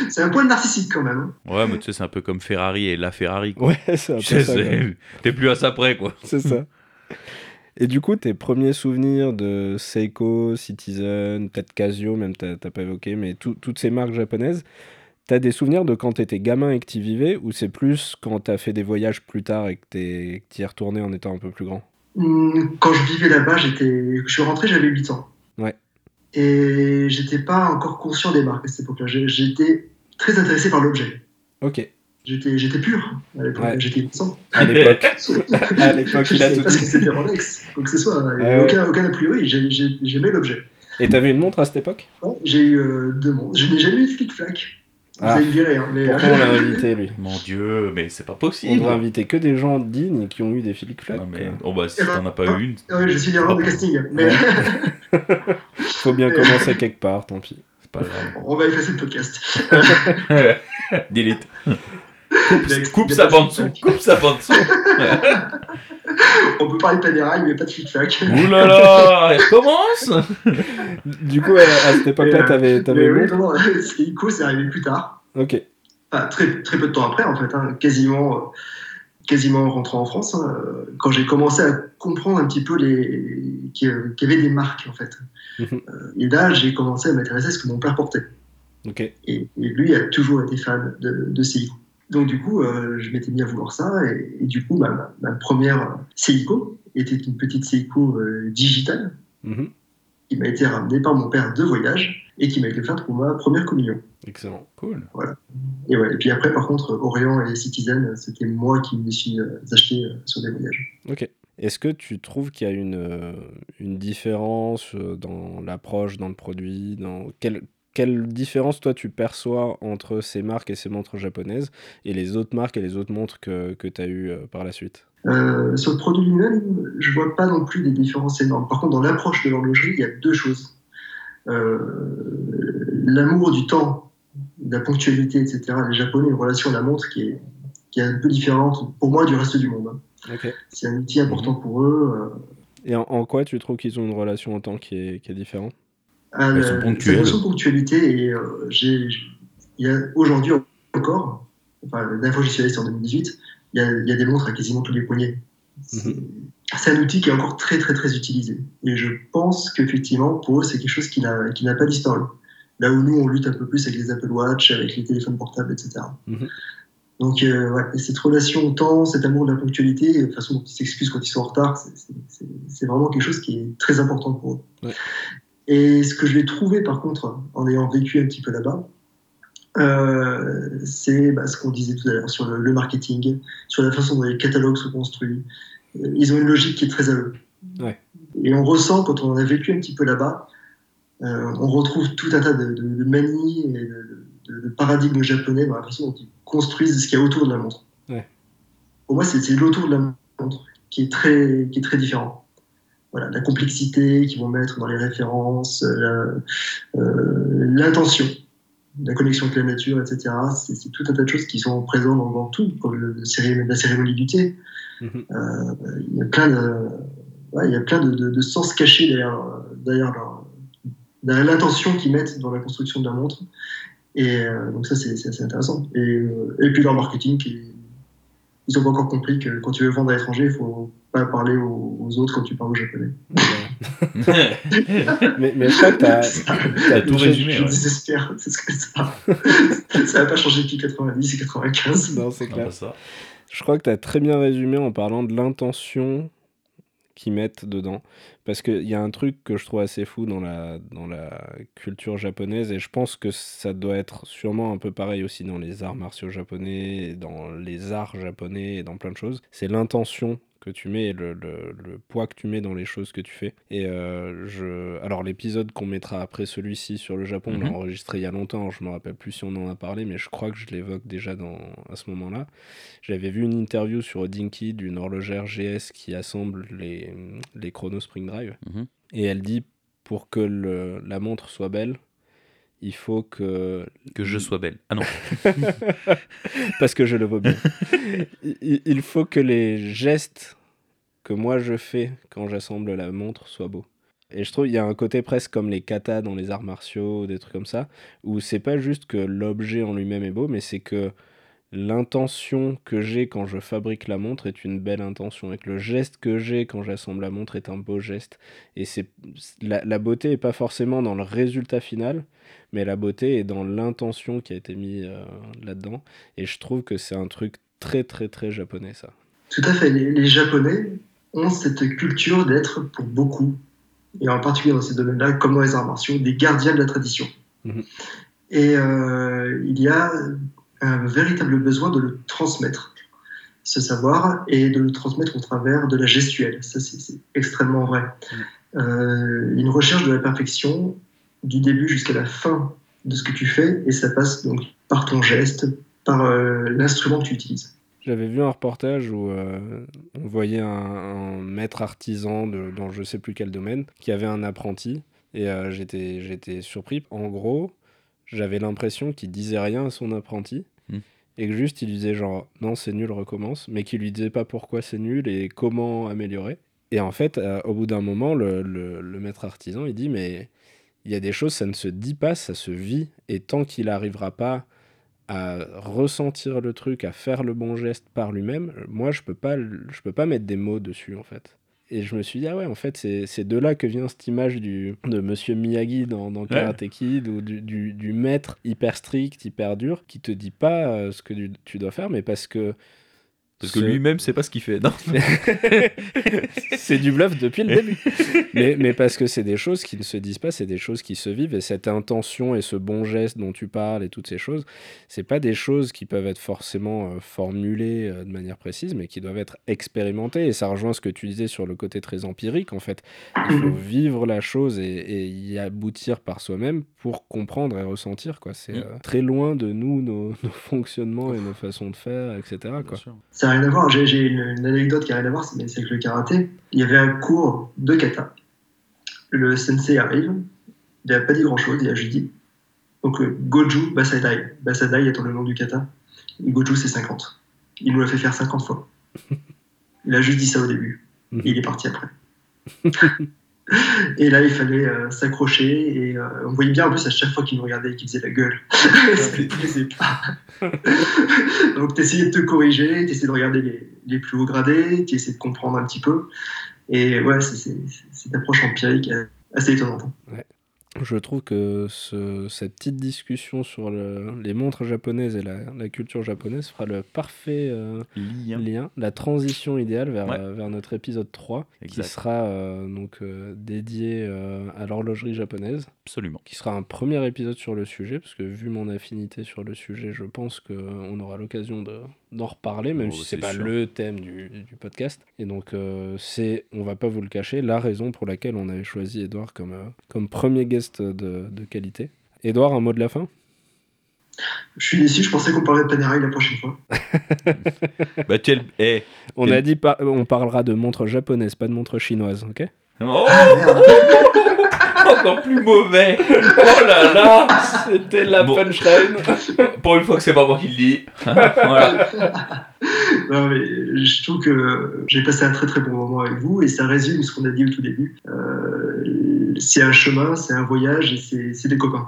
C: C'est un point narcissique quand même.
B: Hein. Ouais, mais tu sais, c'est un peu comme Ferrari et la Ferrari.
A: Quoi. Ouais, c'est un peu ça.
B: T'es plus à ça près, quoi.
A: C'est ça. Et du coup, tes premiers souvenirs de Seiko, Citizen, peut-être Casio, même t'as pas évoqué, mais toutes ces marques japonaises, t'as des souvenirs de quand t'étais gamin et que t'y vivais, ou c'est plus quand t'as fait des voyages plus tard et que t'y es retourné en étant un peu plus grand?
C: Hmm, Quand je vivais là-bas, j'étais, je suis rentré, j'avais 8 ans.
A: Ouais.
C: Et j'étais pas encore conscient des marques à cette époque-là. J'étais très intéressé par l'objet.
A: Ok.
C: J'étais pur à l'époque, j'étais innocent.
A: À l'époque. à l'époque,
C: il a tout Parce que c'était Rolex, quoi que ce soit. aucun, aucun a priori, j'aimais l'objet.
A: Et t'avais une montre à cette époque?
C: J'ai eu euh, deux montres. Je n'ai jamais eu de flic-flac. Ah. Vous allez me virer. Hein,
A: mais... Pourquoi on l'a invité, lui?
B: Mon Dieu, mais c'est pas possible.
A: On devrait inviter que des gens dignes qui ont eu des flic-flac.
B: Mais... Oh bah, si eh ben, t'en as pas eu une.
C: je suis l'erreur de casting. Mais...
A: Faut bien commencer quelque part, tant pis.
B: C'est pas grave.
C: On va effacer le podcast.
B: Delete. Coupe, coupe sa bande son. Coupe sa bande son.
C: On peut parler de Panerai, mais pas de flic-flac.
B: Ouh là là, elle commence
A: Du coup, à cette époque-là, t'avais.
C: avais oui, non, Seiko, c'est arrivé plus tard.
A: Ok.
C: très, très peu de temps après, en fait, hein, quasiment, quasiment en rentrant en France, hein, quand j'ai commencé à comprendre un petit peu les... qu'il y avait des marques, en fait. Mhm. Euh, et là, j'ai commencé à m'intéresser à ce que mon père portait. Et, lui a toujours été fan de, de Seiko. Donc du coup, euh, je m'étais mis à vouloir ça, et, du coup, ma, première Seiko était une petite Seiko euh, digitale, mm-hmm. qui m'a été ramenée par mon père de voyage, et qui m'a été faite pour ma première communion.
A: Excellent, cool.
C: Voilà. Et, ouais, et puis après, par contre, Orient et Citizen, c'était moi qui me suis euh, acheté sur des voyages.
A: Ok. Est-ce que tu trouves qu'il y a une, une différence dans l'approche, dans le produit dans quel, quelle différence toi tu perçois entre ces marques et ces montres japonaises et les autres marques et les autres montres que, que tu as eues euh, par la suite?
C: Euh, Sur le produit lui-même, je vois pas non plus des différences énormes. Par contre, dans l'approche de l'horlogerie, il y a deux choses. Euh, l'amour du temps, de la ponctualité, etc. Les Japonais ont une relation à la montre qui est, qui est un peu différente pour moi du reste du monde. Hein. C'est un outil important pour eux.
A: Et en, quoi tu trouves qu'ils ont une relation au temps qui est, qui est différente?
C: Ah, Elles sont ponctualité et euh, j'ai, aujourd'hui encore, enfin, la dernière fois que j'y suis allé, c'est en 2018, il y, a, il y, a, des montres à quasiment tous les poignets. Mhm. C'est un outil qui est encore très très très utilisé. Et je pense qu'effectivement, pour eux, c'est quelque chose qui n'a, pas disparu. Là où nous, on lutte un peu plus avec les Apple Watch, avec les téléphones portables, etc. Mhm. Donc, euh, ouais, cette relation au temps, cet amour de la ponctualité, de façon dont ils s'excusent quand ils sont en retard, c'est, vraiment quelque chose qui est très important pour eux. Ouais. Et ce que je vais trouver, par contre, en ayant vécu un petit peu là-bas, euh, c'est bah, ce qu'on disait tout à l'heure sur le, marketing, sur la façon dont les catalogues sont construits. Euh, ils ont une logique qui est très à eux. Et on ressent, quand on a vécu un petit peu là-bas, euh, on retrouve tout un tas de, de, manies et de, paradigmes japonais dans la façon dont ils construisent ce qu'il y a autour de la montre. Pour moi, c'est l'autour de la montre qui est très, qui est très différent voilà, la complexité qu'ils vont mettre dans les références, euh, euh, l'intention, la connexion avec la nature, etc. C'est tout un tas de choses qui sont présentes dans, tout, comme le, la cérémonie du thé. Mhm. Euh, il y a plein de, il y a plein de, sens cachés derrière, derrière, l'intention qu'ils mettent dans la construction de la montre. Et donc ça, c'est assez intéressant. Et, et, puis leur marketing, ils n'ont pas encore compris que quand tu veux vendre à l'étranger, il faut pas parler aux, autres quand tu parles au japonais.
A: mais, mais je crois que tu as,
B: tout résumé.
C: Je, désespère, c'est ce que ça. ça n'a pas changé depuis 90 et 95.
A: Non, c'est clair. Je crois que tu as très bien résumé en parlant de l'intention qu'ils mettent dedans. Parce qu'il y a un truc que je trouve assez fou dans la, dans la culture japonaise, et je pense que ça doit être sûrement un peu pareil aussi dans les arts martiaux japonais, dans les arts japonais, et dans plein de choses. C'est l'intention que tu mets le, le, poids que tu mets dans les choses que tu fais. Et euh, je... alors l'épisode qu'on mettra après celui-ci sur le Japon, on l'a mhm. enregistré il y a longtemps, je me rappelle plus si on en a parlé, mais je crois que je l'évoque déjà dans... à ce moment-là. J'avais vu une interview sur Dinky d'une horlogère GS qui assemble les, les chronos Spring Drive. Mhm. Et elle dit, pour que le... la montre soit belle, il faut que...
B: Que je sois belle. Ah non.
A: Parce que je le vois bien. il faut que les gestes que moi je fais quand j'assemble la montre soient beaux. Et je trouve qu'il y a un côté presque comme les katas dans les arts martiaux, des trucs comme ça, où c'est pas juste que l'objet en lui-même est beau, mais c'est que l'intention que j'ai quand je fabrique la montre est une belle intention et que le geste que j'ai quand j'assemble la montre est un beau geste. Et c'est la, la, beauté est pas forcément dans le résultat final, mais la beauté est dans l'intention qui a été mise euh, là-dedans. Et je trouve que c'est un truc très très très japonais ça.
C: Tout à fait. Les, Japonais ont cette culture d'être pour beaucoup, et en particulier dans ces domaines-là, comme dans les arts martiaux, des gardiens de la tradition. Mhm. Et euh, il y a un véritable besoin de le transmettre, ce savoir, et de le transmettre au travers de la gestuelle. Ça, c'est extrêmement vrai. Mm. Euh, une recherche de la perfection du début jusqu'à la fin de ce que tu fais, et ça passe donc par ton geste, par euh, l'instrument que tu utilises.
A: J'avais vu un reportage où euh, on voyait un, maître artisan de, dans je sais plus quel domaine qui avait un apprenti, et j'étais j'étais surpris. En gros, j'avais l'impression qu'il disait rien à son apprenti hmm. et que juste il disait genre non c'est nul recommence mais qu'il lui disait pas pourquoi c'est nul et comment améliorer. Et en fait euh, au bout d'un moment le, le, maître artisan il dit mais il y a des choses ça ne se dit pas ça se vit. Et tant qu'il n'arrivera pas à ressentir le truc à faire le bon geste par lui-même moi je peux pas je peux pas mettre des mots dessus en fait et, je me suis dit, ah ouais, en fait, c'est de là que vient cette image du, de Monsieur Miyagi dans, dans Karate Kid, ou du, du, du, maître hyper strict, hyper dur, qui te dit pas euh, ce que tu dois faire, mais parce que
B: parce que lui-même, c'est pas ce qu'il fait. Non
A: c'est du bluff depuis le début. mais, mais parce que c'est des choses qui ne se disent pas, c'est des choses qui se vivent. Et cette intention et ce bon geste dont tu parles et toutes ces choses, c'est pas des choses qui peuvent être forcément euh, formulées euh, de manière précise, mais qui doivent être expérimentées. Et ça rejoint ce que tu disais sur le côté très empirique. En fait, il faut vivre la chose et, y aboutir par soi-même pour comprendre et ressentir. Quoi. C'est mm. euh, très loin de nous, nos, fonctionnements et nos façons de faire, etc. Quoi
C: rien à voir. J'ai une, anecdote qui n'a rien à voir, c'est avec le karaté. Il y avait un cours de kata. Le sensei arrive, il n'a pas dit grand-chose, il a juste dit donc, euh, Goju Basadai. Basadai étant le nom du kata. Goju, c'est 50. Il nous l'a fait faire 50 fois. Il a juste dit ça au début. Et il est parti après. Et là, il fallait euh, s'accrocher. Et euh, on voyait bien en plus à chaque fois qu'il nous regardait qu'il faisait la gueule. ne pas. Donc, tu essayais de te corriger, tu essayais de regarder les, les, plus hauts gradés, tu essayais de comprendre un petit peu. Et ouais, c'est cette approche empirique assez étonnante.
A: Je trouve que cette petite discussion sur les montres japonaises et la, culture japonaise fera le parfait euh, lien. la transition idéale vers, euh, vers notre épisode 3, qui sera euh, donc dédié à l'horlogerie japonaise.
B: Absolument.
A: Qui sera un premier épisode sur le sujet, parce que vu mon affinité sur le sujet, je pense qu'on aura l'occasion d'en reparler, même oh, si c'est pas le thème du, du, podcast. Et donc, c'est, on va pas vous le cacher, la raison pour laquelle on avait choisi Edouard comme, comme premier guest de, qualité. Edouard, un mot de la fin?
C: Je suis déçu, je pensais qu'on parlait de Panerai la prochaine fois.
B: bah, eh,
A: on a dit on parlera de montres japonaises, pas de montres chinoises, ok?
B: Oh Encore plus mauvais Oh là là C'était la bon. punchline Pour une fois que c'est pas moi qui le dis. voilà.
C: non, mais je trouve que j'ai passé un très très bon moment avec vous et ça résume ce qu'on a dit au tout début. Euh, c'est un chemin, c'est un voyage et c'est des copains.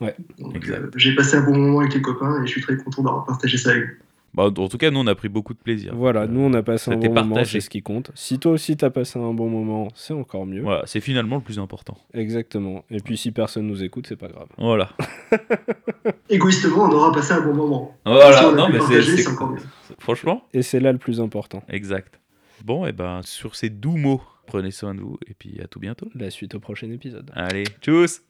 A: Ouais,
C: euh, j'ai passé un bon moment avec les copains et je suis très content d'avoir partagé ça avec vous.
B: Bah, en tout cas, nous, on a pris beaucoup de plaisir.
A: Voilà, nous, on a passé un bon moment, c'est ce qui compte. Si toi aussi, t'as passé un bon moment, c'est encore mieux.
B: Voilà, c'est finalement le plus important.
A: Exactement. Et puis, si personne nous écoute, c'est pas grave.
B: Voilà.
C: Égoïstement, on aura passé un bon moment.
B: Voilà, non, mais c'est encore mieux. Franchement.
A: Et c'est là le plus important.
B: Exact. Bon, et ben, sur ces doux mots, prenez soin de vous et puis à tout bientôt.
A: La suite au prochain épisode.
B: Allez, tchuss